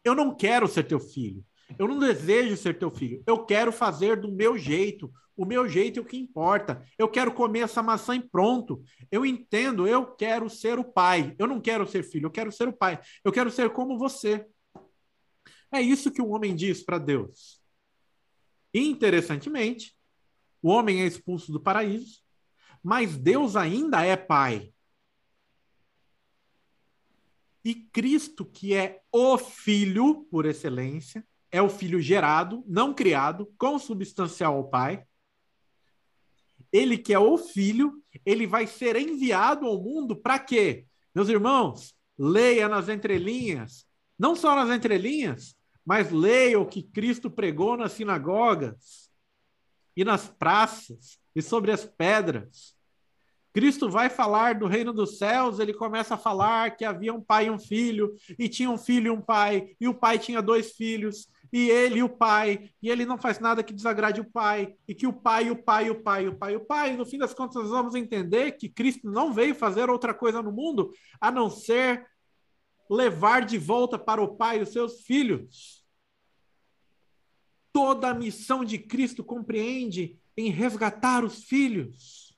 Speaker 1: Eu não quero ser teu filho. Eu não desejo ser teu filho. Eu quero fazer do meu jeito. O meu jeito é o que importa. Eu quero comer essa maçã e pronto. Eu entendo, eu quero ser o pai. Eu não quero ser filho, eu quero ser o pai. Eu quero ser como você. É isso que o homem diz para Deus. Interessantemente, o homem é expulso do paraíso, mas Deus ainda é pai. E Cristo, que é o Filho por excelência, é o Filho gerado, não criado, consubstancial ao Pai. Ele que é o Filho, ele vai ser enviado ao mundo para quê? Meus irmãos, leia nas entrelinhas, não só nas entrelinhas, mas leia o que Cristo pregou nas sinagogas e nas praças e sobre as pedras. Cristo vai falar do reino dos céus, ele começa a falar que havia um pai e um filho, e tinha um filho e um pai, e o pai tinha dois filhos, e ele e o pai, e ele não faz nada que desagrade o pai, e que o pai, o pai, o pai, o pai, o pai, e no fim das contas nós vamos entender que Cristo não veio fazer outra coisa no mundo a não ser levar de volta para o pai os seus filhos. Toda a missão de Cristo compreende em resgatar os filhos.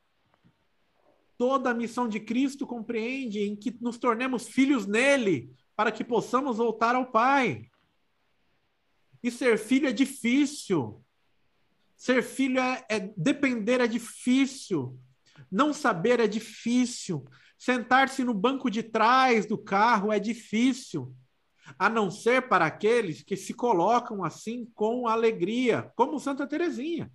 Speaker 1: Toda a missão de Cristo compreende em que nos tornemos filhos nele, para que possamos voltar ao Pai. E ser filho é difícil. Ser filho é, é depender é difícil. Não saber é difícil. Sentar-se no banco de trás do carro é difícil, a não ser para aqueles que se colocam assim com alegria, como Santa Teresinha,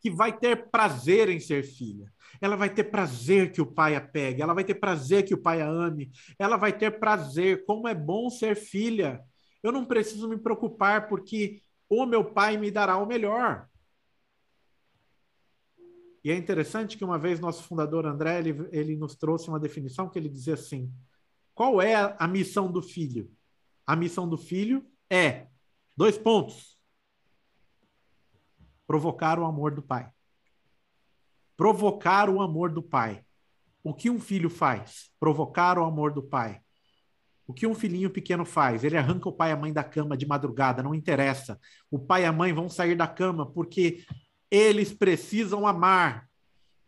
Speaker 1: que vai ter prazer em ser filha. Ela vai ter prazer que o pai a pegue, ela vai ter prazer que o pai a ame, ela vai ter prazer. Como é bom ser filha. Eu não preciso me preocupar porque o meu pai me dará o melhor. E é interessante que uma vez nosso fundador André ele, ele nos trouxe uma definição que ele dizia assim: qual é a, a missão do filho? A missão do filho é dois pontos: provocar o amor do pai. Provocar o amor do pai. O que um filho faz? Provocar o amor do pai. O que um filhinho pequeno faz? Ele arranca o pai e a mãe da cama de madrugada, não interessa. O pai e a mãe vão sair da cama porque eles precisam amar.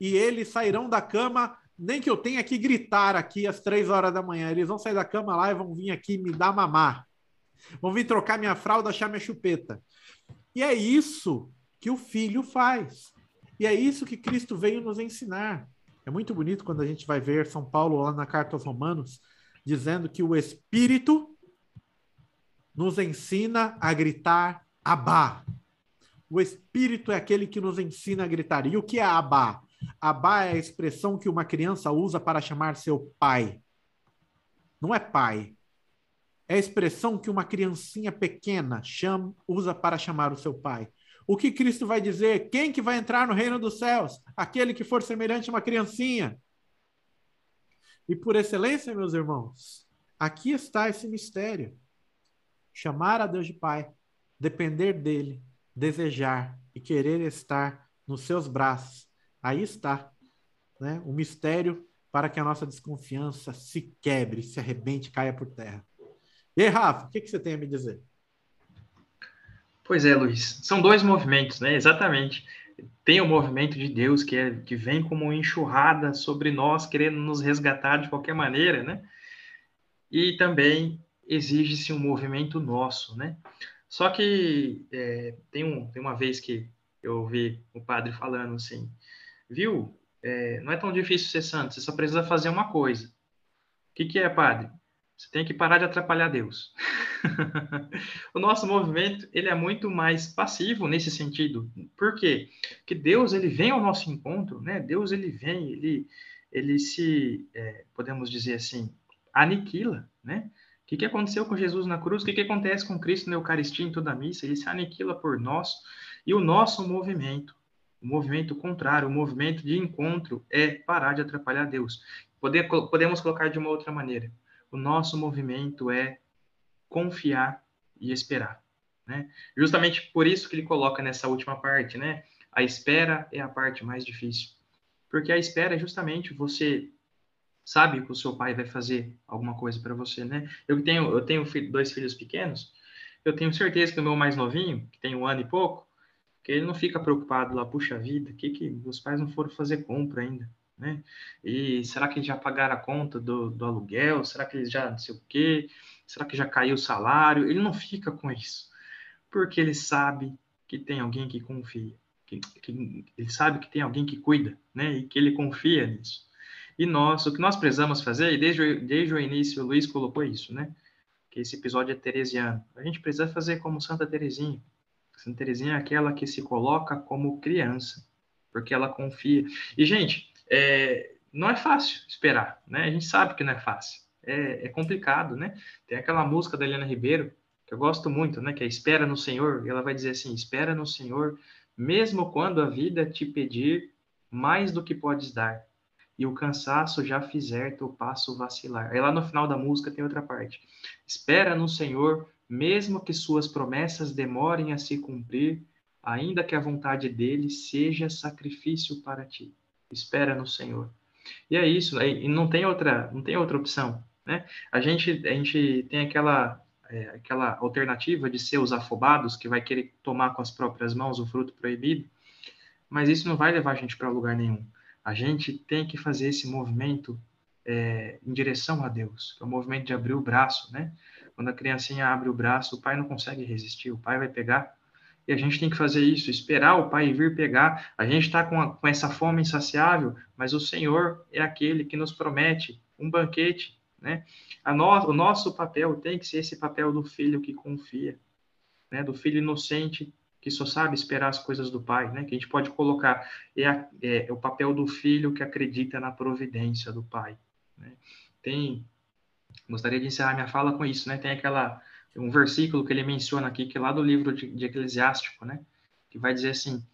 Speaker 1: E eles sairão da cama, nem que eu tenha que gritar aqui às três horas da manhã. Eles vão sair da cama lá e vão vir aqui me dar mamar. Vão vir trocar minha fralda, achar minha chupeta. E é isso que o filho faz. E é isso que Cristo veio nos ensinar. É muito bonito quando a gente vai ver São Paulo lá na carta aos Romanos, dizendo que o Espírito nos ensina a gritar Abá. O Espírito é aquele que nos ensina a gritar. E o que é Abá? Abá é a expressão que uma criança usa para chamar seu pai. Não é pai. É a expressão que uma criancinha pequena chama, usa para chamar o seu pai. O que Cristo vai dizer? Quem que vai entrar no reino dos céus? Aquele que for semelhante a uma criancinha. E por excelência, meus irmãos, aqui está esse mistério. Chamar a Deus de Pai, depender dele, desejar e querer estar nos seus braços. Aí está né, o mistério para que a nossa desconfiança se quebre, se arrebente, caia por terra. E aí, Rafa, o que, que você tem a me dizer?
Speaker 2: Pois é, Luiz. São dois movimentos, né? Exatamente. Tem o movimento de Deus que, é, que vem como uma enxurrada sobre nós, querendo nos resgatar de qualquer maneira, né? E também exige-se um movimento nosso, né? Só que é, tem, um, tem uma vez que eu ouvi o padre falando assim, viu? É, não é tão difícil ser santo, você só precisa fazer uma coisa. O que, que é, padre? Você tem que parar de atrapalhar Deus. o nosso movimento ele é muito mais passivo nesse sentido. Por quê? Porque Deus ele vem ao nosso encontro, né? Deus ele vem, ele ele se é, podemos dizer assim aniquila, né? Que, que aconteceu com Jesus na cruz? O que, que acontece com Cristo na Eucaristia em toda a missa? Ele se aniquila por nós. E o nosso movimento, o movimento contrário, o movimento de encontro, é parar de atrapalhar Deus. Poder, podemos colocar de uma outra maneira. O nosso movimento é confiar e esperar. Né? Justamente por isso que ele coloca nessa última parte, né? A espera é a parte mais difícil. Porque a espera é justamente você sabe que o seu pai vai fazer alguma coisa para você, né? Eu tenho, eu tenho dois filhos pequenos, eu tenho certeza que o meu mais novinho, que tem um ano e pouco, que ele não fica preocupado lá, puxa vida, que que meus pais não foram fazer compra ainda, né? E será que já pagaram a conta do, do aluguel? Será que eles já não sei o quê? Será que já caiu o salário? Ele não fica com isso, porque ele sabe que tem alguém que confia, que, que ele sabe que tem alguém que cuida, né? E que ele confia nisso. E o que nós precisamos fazer, e desde, desde o início o Luiz colocou isso, né? Que esse episódio é teresiano. A gente precisa fazer como Santa Teresinha. Santa Teresinha é aquela que se coloca como criança, porque ela confia. E, gente, é, não é fácil esperar, né? A gente sabe que não é fácil. É, é complicado, né? Tem aquela música da Helena Ribeiro, que eu gosto muito, né? Que é espera no Senhor. E ela vai dizer assim: espera no Senhor, mesmo quando a vida te pedir mais do que podes dar, e o cansaço já fizer teu passo vacilar. Aí lá no final da música tem outra parte. Espera no Senhor, mesmo que suas promessas demorem a se cumprir, ainda que a vontade dele seja sacrifício para ti. Espera no Senhor. E é isso, e não tem outra, não tem outra opção, né? A gente, a gente tem aquela é, aquela alternativa de ser os afobados, que vai querer tomar com as próprias mãos o fruto proibido, mas isso não vai levar a gente para lugar nenhum. A gente tem que fazer esse movimento é, em direção a Deus, que é o movimento de abrir o braço, né? Quando a criancinha abre o braço, o pai não consegue resistir, o pai vai pegar. E a gente tem que fazer isso, esperar o pai vir pegar. A gente está com, com essa fome insaciável, mas o Senhor é aquele que nos promete um banquete né? A no, o nosso papel tem que ser esse papel do filho que confia, né? do filho inocente que só sabe esperar as coisas do pai, né? que a gente pode colocar, é, a, é, é o papel do filho que acredita na providência do pai. Né? Tem, gostaria de encerrar minha fala com isso, né? tem aquela, um versículo que ele menciona aqui, que é lá do livro de, de Eclesiástico, né? que vai dizer assim,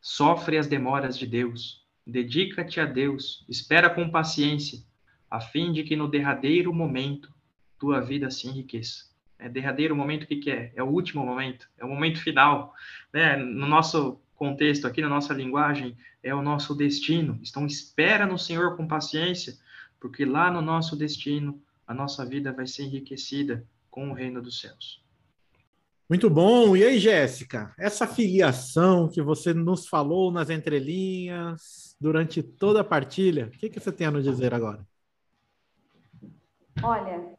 Speaker 2: sofre as demoras de Deus, dedica-te a Deus, espera com paciência, a fim de que no derradeiro momento tua vida se enriqueça. É derradeiro momento, o que, que é? É o último momento, é o momento final. Né? No nosso contexto aqui, na nossa linguagem, é o nosso destino. Então, espera no Senhor com paciência, porque lá no nosso destino, a nossa vida vai ser enriquecida com o reino dos céus.
Speaker 1: Muito bom. E aí, Jéssica? Essa filiação que você nos falou nas entrelinhas durante toda a partilha, o que, que você tem a nos dizer agora?
Speaker 3: Olha,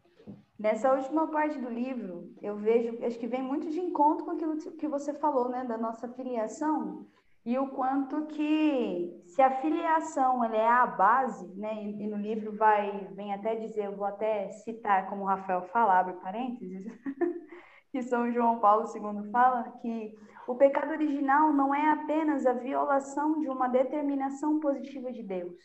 Speaker 3: nessa última parte do livro, eu vejo, acho que vem muito de encontro com aquilo que você falou, né, da nossa filiação e o quanto que se a filiação ela é a base, né, e, no livro vai vem até dizer, eu vou até citar como o Rafael fala, abre parênteses, que São João Paulo II fala que o pecado original não é apenas a violação de uma determinação positiva de Deus.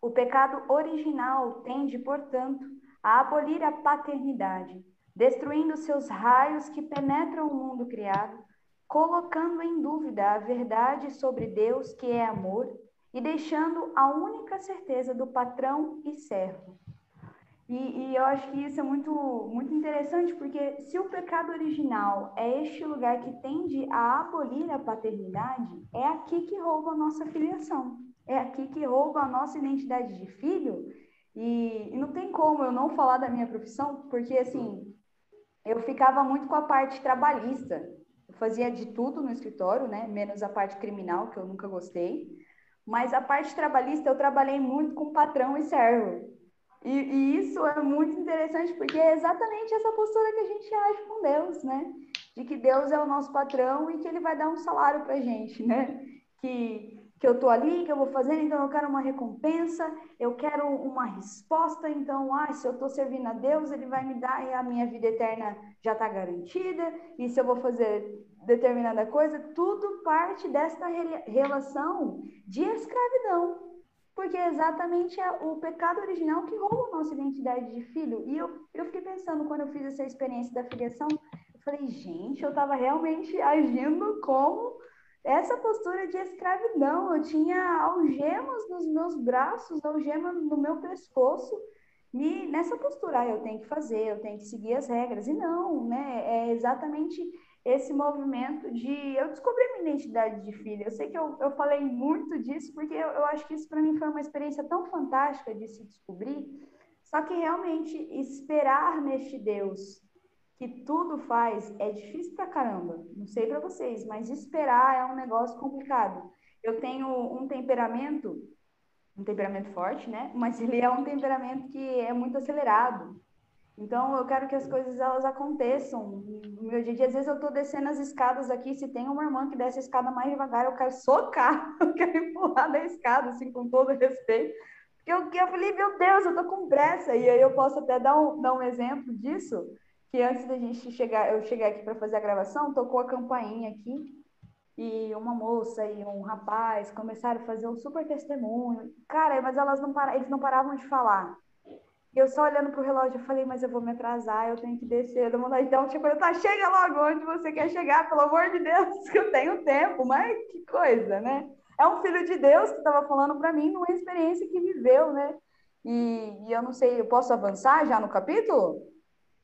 Speaker 3: O pecado original tende, portanto, a abolir a paternidade, destruindo seus raios que penetram o mundo criado, colocando em dúvida a verdade sobre Deus, que é amor, e deixando a única certeza do patrão e servo. E, e, eu acho que isso é muito, muito interessante, porque se o pecado original é este lugar que tende a abolir a paternidade, é aqui que rouba a nossa filiação, é aqui que rouba a nossa identidade de filho e, e, não tem como eu não falar da minha profissão, porque assim, eu ficava muito com a parte trabalhista. Eu fazia de tudo no escritório, né? Menos a parte criminal, que eu nunca gostei. Mas a parte trabalhista eu trabalhei muito com patrão e servo. E, e, isso é muito interessante, porque é exatamente essa postura que a gente age com Deus, né? De que Deus é o nosso patrão e que ele vai dar um salário pra gente, né? Que que eu estou ali, que eu vou fazendo, então eu quero uma recompensa, eu quero uma resposta, então, ah, se eu estou servindo a Deus, Ele vai me dar e a minha vida eterna já está garantida, e se eu vou fazer determinada coisa, tudo parte desta relação de escravidão, porque é exatamente o pecado original que rouba a nossa identidade de filho. E eu, eu fiquei pensando, quando eu fiz essa experiência da filiação, eu falei, gente, eu estava realmente agindo como essa postura de escravidão. Eu tinha algemas nos meus braços, algemas no meu pescoço. E nessa postura, ah, eu tenho que fazer, eu tenho que seguir as regras. E não, né? É exatamente esse movimento de. Eu descobri minha identidade de filha. Eu sei que eu, eu falei muito disso, porque eu, eu acho que isso para mim foi uma experiência tão fantástica de se descobrir. Só que realmente esperar neste Deus que tudo faz é difícil pra caramba. Não sei para vocês, mas esperar é um negócio complicado. Eu tenho um temperamento, um temperamento forte, né? Mas ele é um temperamento que é muito acelerado. Então eu quero que as coisas elas aconteçam. No meu dia a dia, às vezes eu tô descendo as escadas aqui, se tem uma irmã que desce a escada mais devagar, eu quero socar, eu quero empurrar da escada, assim, com todo respeito. Porque eu, eu falei, meu Deus, eu tô com pressa. E aí eu posso até dar um, dar um exemplo disso que antes da gente chegar, eu chegar aqui para fazer a gravação, tocou a campainha aqui e uma moça e um rapaz começaram a fazer um super testemunho. Cara, mas elas não para, eles não paravam de falar. Eu só olhando pro relógio, eu falei, mas eu vou me atrasar, eu tenho que descer. Eu mandar então, tipo, tá, chega logo onde você quer chegar, pelo amor de Deus, que eu tenho tempo, mas que coisa, né? É um filho de Deus que estava falando para mim numa experiência que viveu, né? E, e, eu não sei, eu posso avançar já no capítulo?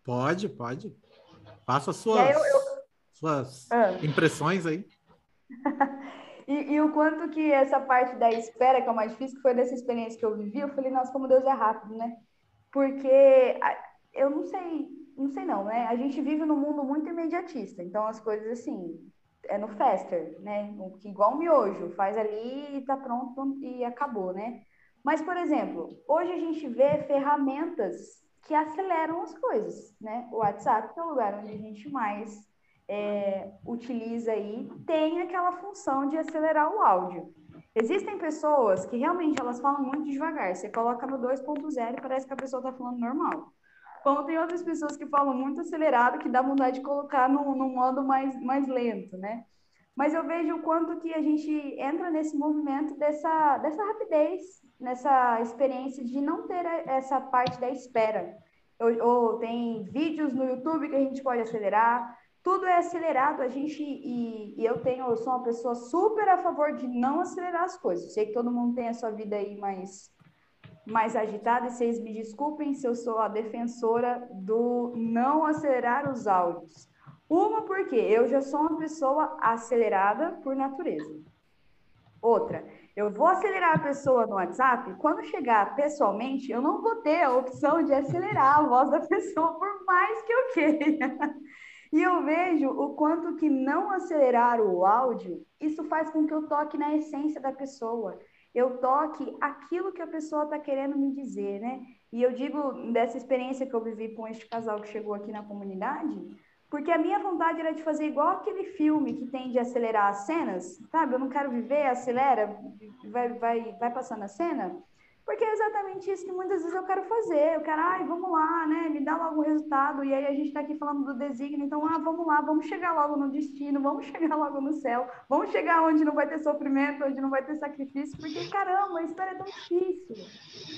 Speaker 1: Pode, pode. Faça suas, eu, eu... suas ah. impressões aí.
Speaker 3: e, e, o quanto que essa parte da espera, que é o mais difícil, que foi dessa experiência que eu vivi, eu falei, nossa, como Deus é rápido, né? Porque eu não sei, não sei não, né? A gente vive num mundo muito imediatista, então as coisas assim, é no faster, né? Igual um miojo, faz ali e tá pronto e acabou, né? Mas, por exemplo, hoje a gente vê ferramentas que aceleram as coisas, né? O WhatsApp, é o lugar onde a gente mais é, utiliza aí, tem aquela função de acelerar o áudio. Existem pessoas que realmente elas falam muito devagar. Você coloca no 2.0 e parece que a pessoa está falando normal. Como tem outras pessoas que falam muito acelerado, que dá vontade de colocar no, no modo mais, mais lento, né? Mas eu vejo o quanto que a gente entra nesse movimento dessa, dessa rapidez, nessa experiência de não ter essa parte da espera. Ou, ou, tem vídeos no YouTube que a gente pode acelerar, tudo é acelerado, a gente, e, e, eu tenho, eu sou uma pessoa super a favor de não acelerar as coisas. Sei que todo mundo tem a sua vida aí mais, mais agitada, e vocês me desculpem se eu sou a defensora do não acelerar os áudios. Uma, porque eu já sou uma pessoa acelerada por natureza. Outra, eu vou acelerar a pessoa no WhatsApp, quando chegar pessoalmente, eu não vou ter a opção de acelerar a voz da pessoa, por mais que eu queira. E eu vejo o quanto que não acelerar o áudio, isso faz com que eu toque na essência da pessoa. Eu toque aquilo que a pessoa está querendo me dizer, né? E eu digo dessa experiência que eu vivi com este casal que chegou aqui na comunidade, porque a minha vontade era de fazer igual aquele filme que tem de acelerar as cenas, sabe? Eu não quero viver, acelera, vai, vai, vai passando a cena. Porque é exatamente isso que muitas vezes eu quero fazer. Eu quero, ai, vamos lá, né? Me dá logo o resultado. E aí a gente está aqui falando do desígnio. Então, ah, vamos lá, vamos chegar logo no destino, vamos chegar logo no céu, vamos chegar onde não vai ter sofrimento, onde não vai ter sacrifício. Porque, caramba, a história é tão difícil.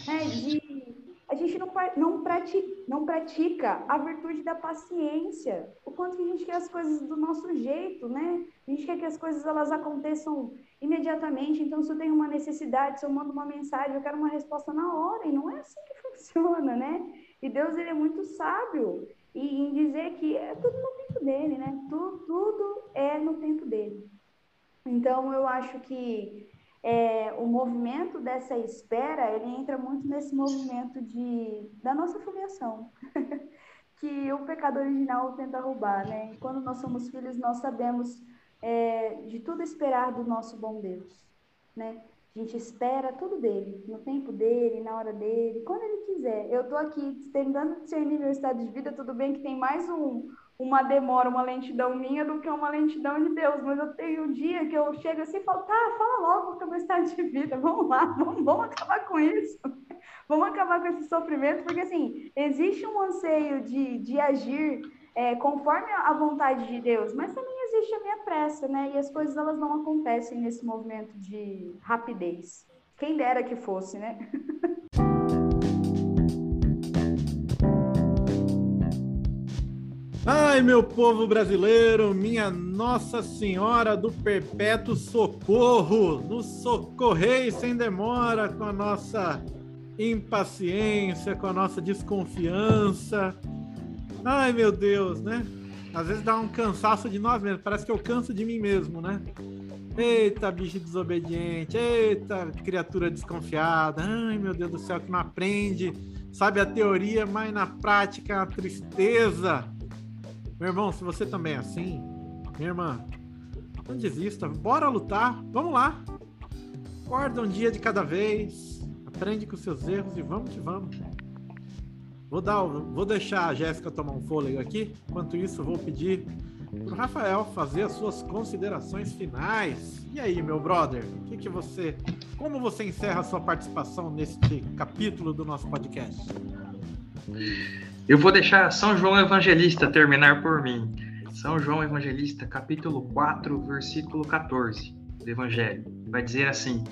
Speaker 3: Né? De a gente não, não, pratica, não pratica a virtude da paciência. O quanto que a gente quer as coisas do nosso jeito, né? A gente quer que as coisas elas aconteçam imediatamente. Então, se eu tenho uma necessidade, se eu mando uma mensagem, eu quero uma resposta na hora. E não é assim que funciona, né? E Deus, ele é muito sábio e, em dizer que é tudo no tempo dele, né? Tudo, tudo é no tempo dele. Então, eu acho que é, o movimento dessa espera, ele entra muito nesse movimento de, da nossa filiação, que o pecado original tenta roubar, né? E quando nós somos filhos, nós sabemos é, de tudo esperar do nosso bom Deus, né? Gente espera tudo dele, no tempo dele, na hora dele, quando ele quiser. Eu estou aqui tentando discernir meu estado de vida, tudo bem que tem mais um, uma demora, uma lentidão minha do que uma lentidão de Deus. Mas eu tenho um dia que eu chego assim e falo, tá, fala logo que é meu estado de vida, vamos lá, vamos, vamos acabar com isso. vamos acabar com esse sofrimento, porque assim, existe um anseio de, de agir é, conforme a vontade de Deus, mas também existe a minha pressa, né? E as coisas elas não acontecem nesse movimento de rapidez. Quem dera que fosse, né?
Speaker 1: Ai, meu povo brasileiro, minha Nossa Senhora do Perpétuo Socorro, nos socorrei sem demora com a nossa impaciência, com a nossa desconfiança. Ai, meu Deus, né? Às vezes dá um cansaço de nós mesmos, parece que eu canso de mim mesmo, né? Eita, bicho desobediente, eita, criatura desconfiada. Ai, meu Deus do céu, que não aprende, sabe a teoria, mas na prática é uma tristeza. Meu irmão, se você também é assim, minha irmã, não desista, bora lutar, vamos lá. Acorda um dia de cada vez, aprende com seus erros e vamos que vamos. Vou, dar, vou deixar a Jéssica tomar um fôlego aqui. Enquanto isso, vou pedir para o Rafael fazer as suas considerações finais. E aí, meu brother, que, que você, como você encerra a sua participação neste capítulo do nosso podcast?
Speaker 2: Eu vou deixar São João Evangelista terminar por mim. São João Evangelista, capítulo 4, versículo 14 do Evangelho. Vai dizer assim: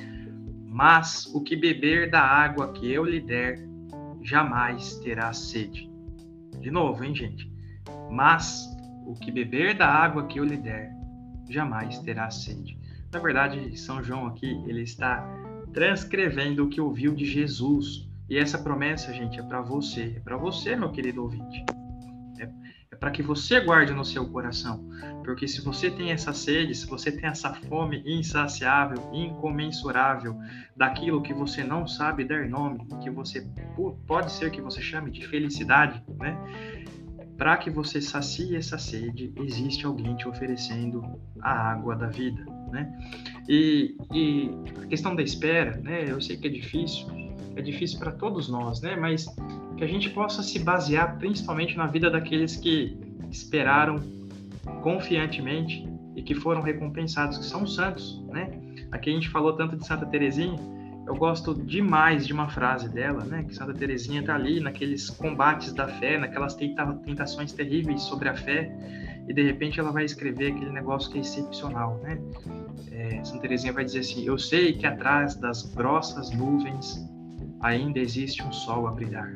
Speaker 2: Mas o que beber da água que eu lhe der, jamais terá sede. De novo, hein, gente? Mas o que beber da água que eu lhe der, jamais terá sede. Na verdade, São João aqui, ele está transcrevendo o que ouviu de Jesus. E essa promessa, gente, é para você, é para você, meu querido ouvinte para que você guarde no seu coração. Porque se você tem essa sede, se você tem essa fome insaciável, incomensurável daquilo que você não sabe dar nome, que você pode ser que você chame de felicidade, né? Para que você sacie essa sede, existe alguém te oferecendo a água da vida, né? E, e a questão da espera, né? Eu sei que é difícil, é difícil para todos nós, né? Mas que a gente possa se basear principalmente na vida daqueles que esperaram confiantemente e que foram recompensados, que são santos, né? Aqui a gente falou tanto de Santa Teresinha, eu gosto demais de uma frase dela, né? Que Santa Teresinha está ali naqueles combates da fé, naquelas tentações terríveis sobre a fé, e de repente ela vai escrever aquele negócio que é excepcional, né? É, Santa Teresinha vai dizer assim: Eu sei que atrás das grossas nuvens ainda existe um sol a brilhar.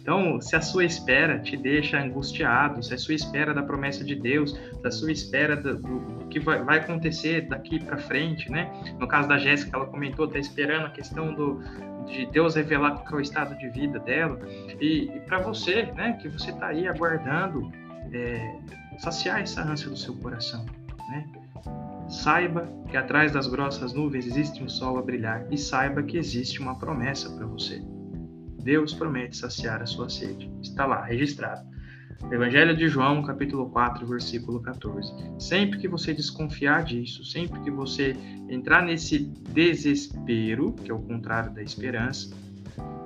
Speaker 2: Então, se a sua espera te deixa angustiado, se a sua espera da promessa de Deus, se a sua espera do, do que vai, vai, acontecer daqui para frente, né? No caso da Jéssica, ela comentou, está esperando a questão do, de Deus revelar qual é o estado de vida dela. E, e para você, né, que você está aí aguardando é, saciar essa ânsia do seu coração, né? Saiba que atrás das grossas nuvens existe um sol a brilhar e saiba que existe uma promessa para você. Deus promete saciar a sua sede. Está lá, registrado. Evangelho de João, capítulo 4, versículo 14. Sempre que você desconfiar disso, sempre que você entrar nesse desespero, que é o contrário da esperança,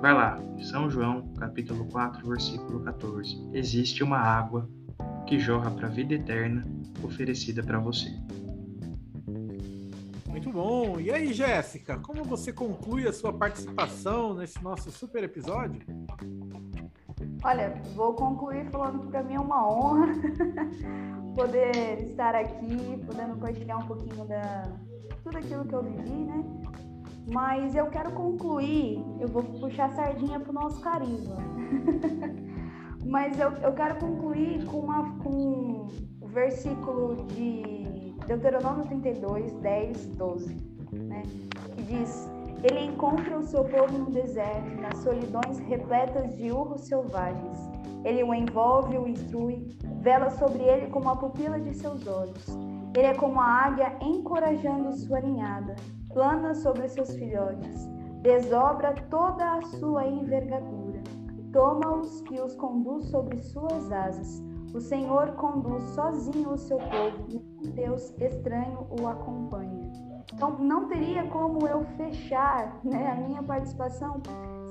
Speaker 2: vai lá, São João, capítulo 4, versículo 14. Existe uma água que jorra para a vida eterna oferecida para você.
Speaker 1: Bom. E aí, Jéssica, como você conclui a sua participação nesse nosso super episódio?
Speaker 3: Olha, vou concluir falando que para mim é uma honra poder estar aqui, podendo compartilhar um pouquinho da tudo aquilo que eu vivi, né? Mas eu quero concluir, eu vou puxar a sardinha pro nosso carisma. Mas eu, eu quero concluir com, uma, com o versículo de Deuteronômio 32, 10, 12, né? que diz: Ele encontra o seu povo no deserto, nas solidões repletas de urros selvagens. Ele o envolve, o instrui, vela sobre ele como a pupila de seus olhos. Ele é como a águia encorajando sua ninhada, plana sobre seus filhotes, desdobra toda a sua envergadura, toma-os e os conduz sobre suas asas o Senhor conduz sozinho o seu povo, e Deus estranho o acompanha. Então, não teria como eu fechar né, a minha participação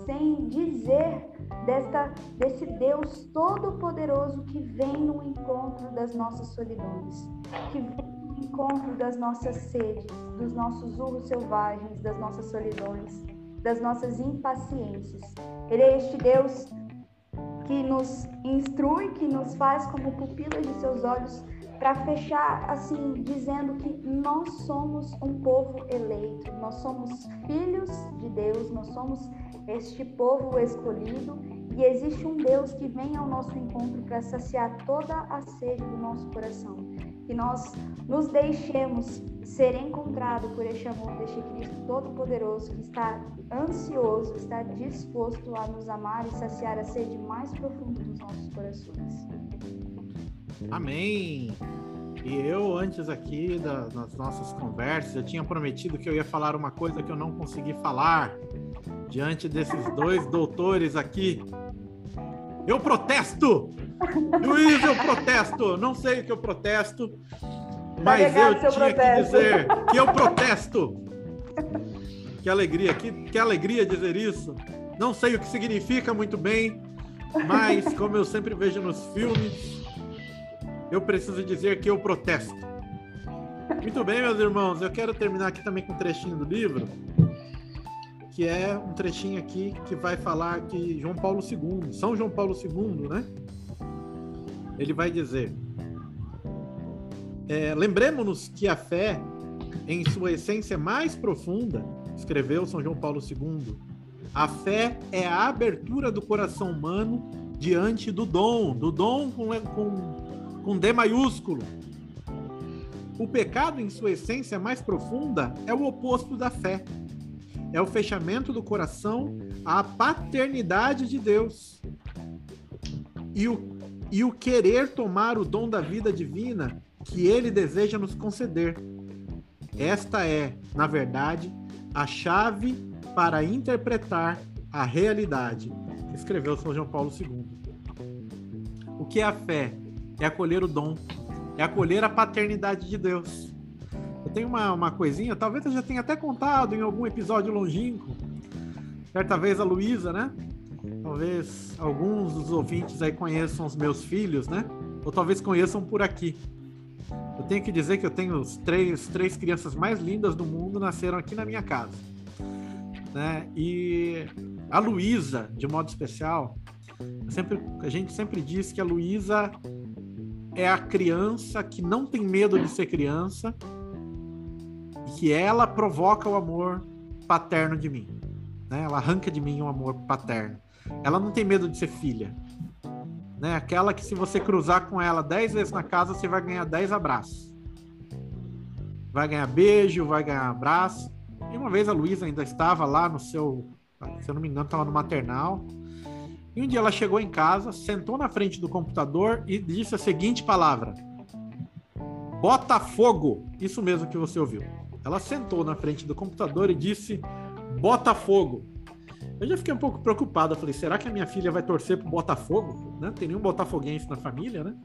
Speaker 3: sem dizer desta, desse Deus todo-poderoso que vem no encontro das nossas solidões, que vem no encontro das nossas sedes, dos nossos urros selvagens, das nossas solidões, das nossas impaciências. Ele é este Deus que nos instrui, que nos faz como pupilas de seus olhos, para fechar assim, dizendo que nós somos um povo eleito, nós somos filhos de Deus, nós somos este povo escolhido e existe um Deus que vem ao nosso encontro para saciar toda a sede do nosso coração. Que nós nos deixemos ser encontrado por este amor deste Cristo Todo-Poderoso que está ansioso, está disposto a nos amar e saciar a sede mais profunda dos nossos corações.
Speaker 1: Amém! E eu, antes aqui da, das nossas conversas, eu tinha prometido que eu ia falar uma coisa que eu não consegui falar diante desses dois doutores aqui. Eu protesto! Luiz, eu protesto! Não sei o que eu protesto, mas eu tinha protesto. que dizer que eu protesto. Que alegria, que, que alegria dizer isso. Não sei o que significa muito bem, mas como eu sempre vejo nos filmes, eu preciso dizer que eu protesto. Muito bem, meus irmãos, eu quero terminar aqui também com um trechinho do livro, que é um trechinho aqui que vai falar que João Paulo II, São João Paulo II, né? Ele vai dizer: é, lembremos-nos que a fé, em sua essência mais profunda, escreveu São João Paulo II, A fé é a abertura do coração humano diante do dom, do dom com, com, com D maiúsculo. O pecado, em sua essência mais profunda, é o oposto da fé. É o fechamento do coração à paternidade de Deus. E o, e o querer tomar o dom da vida divina que ele deseja nos conceder. Esta é, na verdade, a chave para interpretar a realidade, escreveu São João Paulo II. O que é a fé? É acolher o dom, é acolher a paternidade de Deus. Eu tenho uma, uma coisinha, talvez eu já tenha até contado em algum episódio longínquo. Certa vez a Luísa, né? Talvez alguns dos ouvintes aí conheçam os meus filhos, né? Ou talvez conheçam por aqui. Eu tenho que dizer que eu tenho os três, três crianças mais lindas do mundo nasceram aqui na minha casa. Né? E a Luísa, de modo especial, sempre, a gente sempre diz que a Luísa é a criança que não tem medo de ser criança que ela provoca o amor paterno de mim. Né? Ela arranca de mim o amor paterno. Ela não tem medo de ser filha. Né? Aquela que se você cruzar com ela dez vezes na casa, você vai ganhar dez abraços. Vai ganhar beijo, vai ganhar abraço. E uma vez a Luísa ainda estava lá no seu, se eu não me engano, estava no maternal. E um dia ela chegou em casa, sentou na frente do computador e disse a seguinte palavra: Botafogo. Isso mesmo que você ouviu. Ela sentou na frente do computador e disse Botafogo. Eu já fiquei um pouco preocupado. Eu falei, será que a minha filha vai torcer pro Botafogo? Né? Não tem nenhum botafoguense na família, né?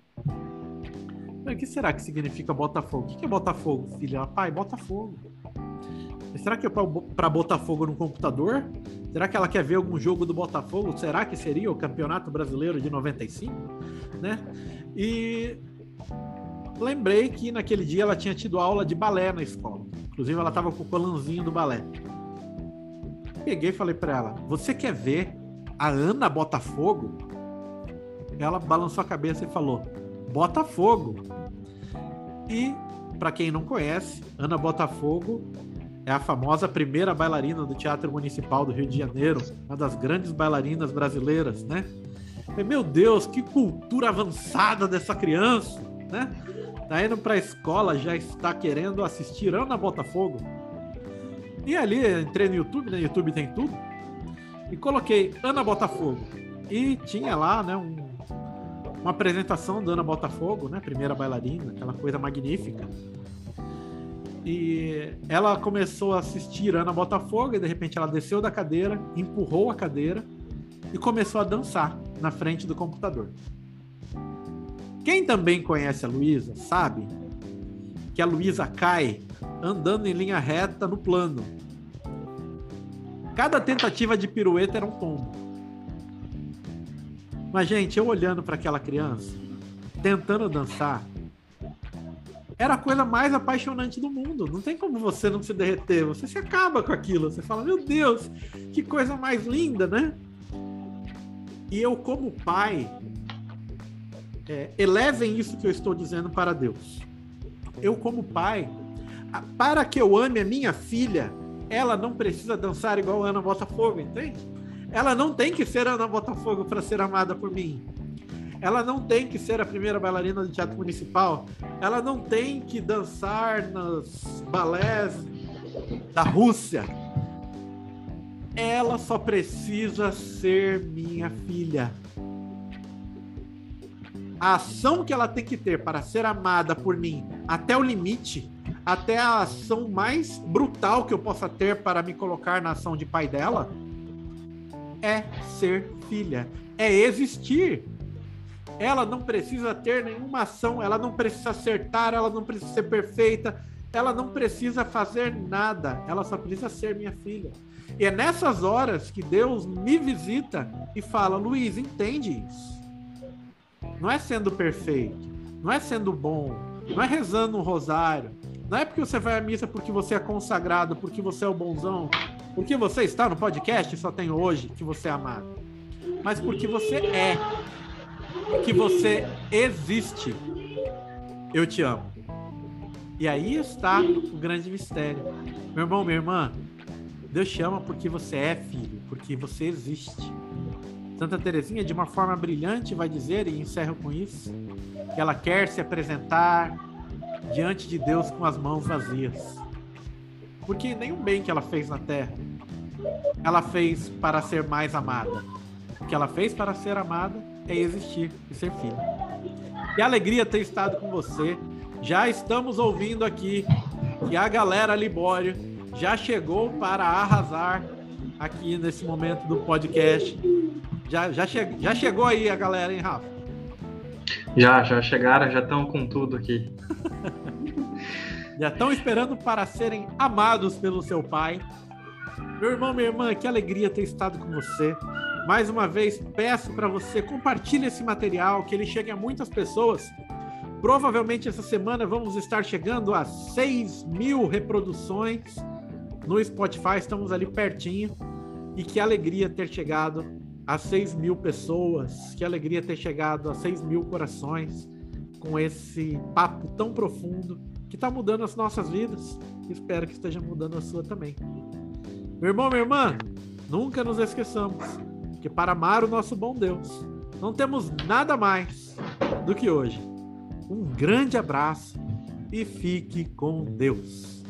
Speaker 1: o que será que significa Botafogo? O que é Botafogo, filha? Ela, pai, Botafogo. Será que é para Botafogo no computador? Será que ela quer ver algum jogo do Botafogo? Será que seria o Campeonato Brasileiro de 95? Né? E lembrei que naquele dia ela tinha tido aula de balé na escola. Inclusive, ela estava com o colanzinho do balé peguei e falei para ela: Você quer ver a Ana Botafogo? Ela balançou a cabeça e falou: Botafogo. E, para quem não conhece, Ana Botafogo é a famosa primeira bailarina do Teatro Municipal do Rio de Janeiro, uma das grandes bailarinas brasileiras, né? Meu Deus, que cultura avançada dessa criança, né? Tá indo para a escola, já está querendo assistir Ana Botafogo. E ali entrei no YouTube, né? YouTube tem tudo. E coloquei Ana Botafogo. E tinha lá, né, um, uma apresentação da Ana Botafogo, né? Primeira bailarina, aquela coisa magnífica. E ela começou a assistir Ana Botafogo e de repente ela desceu da cadeira, empurrou a cadeira e começou a dançar na frente do computador. Quem também conhece a Luísa sabe que a Luísa cai andando em linha reta no plano. Cada tentativa de pirueta era um tombo. Mas, gente, eu olhando para aquela criança, tentando dançar, era a coisa mais apaixonante do mundo. Não tem como você não se derreter. Você se acaba com aquilo. Você fala, meu Deus, que coisa mais linda, né? E eu, como pai, é, elevem isso que eu estou dizendo para Deus. Eu, como pai, para que eu ame a minha filha, ela não precisa dançar igual Ana Botafogo, entende? Ela não tem que ser Ana Botafogo para ser amada por mim. Ela não tem que ser a primeira bailarina do teatro municipal. Ela não tem que dançar nos balés da Rússia. Ela só precisa ser minha filha. A ação que ela tem que ter para ser amada por mim até o limite até a ação mais brutal que eu possa ter para me colocar na ação de pai dela é ser filha, é existir. Ela não precisa ter nenhuma ação, ela não precisa acertar, ela não precisa ser perfeita, ela não precisa fazer nada, ela só precisa ser minha filha. E é nessas horas que Deus me visita e fala: Luiz, entende isso. Não é sendo perfeito, não é sendo bom, não é rezando um rosário, não é porque você vai à missa porque você é consagrado, porque você é o bonzão, porque você está no podcast só tem hoje que você é amado. Mas porque você é. Que você existe. Eu te amo. E aí está o grande mistério. Meu irmão, minha irmã, Deus te porque você é filho. porque você existe. Santa Teresinha, de uma forma brilhante, vai dizer, e encerro com isso, que ela quer se apresentar diante de Deus com as mãos vazias. Porque nenhum bem que ela fez na terra, ela fez para ser mais amada. O que ela fez para ser amada é existir e ser filha. Que alegria ter estado com você. Já estamos ouvindo aqui que a galera Libório já chegou para arrasar aqui nesse momento do podcast. Já, já, che já chegou aí a galera, hein, Rafa?
Speaker 2: Já, já chegaram, já estão com tudo aqui.
Speaker 1: já estão esperando para serem amados pelo seu pai. Meu irmão, minha irmã, que alegria ter estado com você. Mais uma vez, peço para você compartilhe esse material, que ele chegue a muitas pessoas. Provavelmente essa semana vamos estar chegando a 6 mil reproduções no Spotify, estamos ali pertinho. E que alegria ter chegado a 6 mil pessoas. Que alegria ter chegado a 6 mil corações com esse papo tão profundo que está mudando as nossas vidas. Espero que esteja mudando a sua também. Meu irmão, minha irmã, nunca nos esqueçamos que para amar o nosso bom Deus, não temos nada mais do que hoje. Um grande abraço e fique com Deus.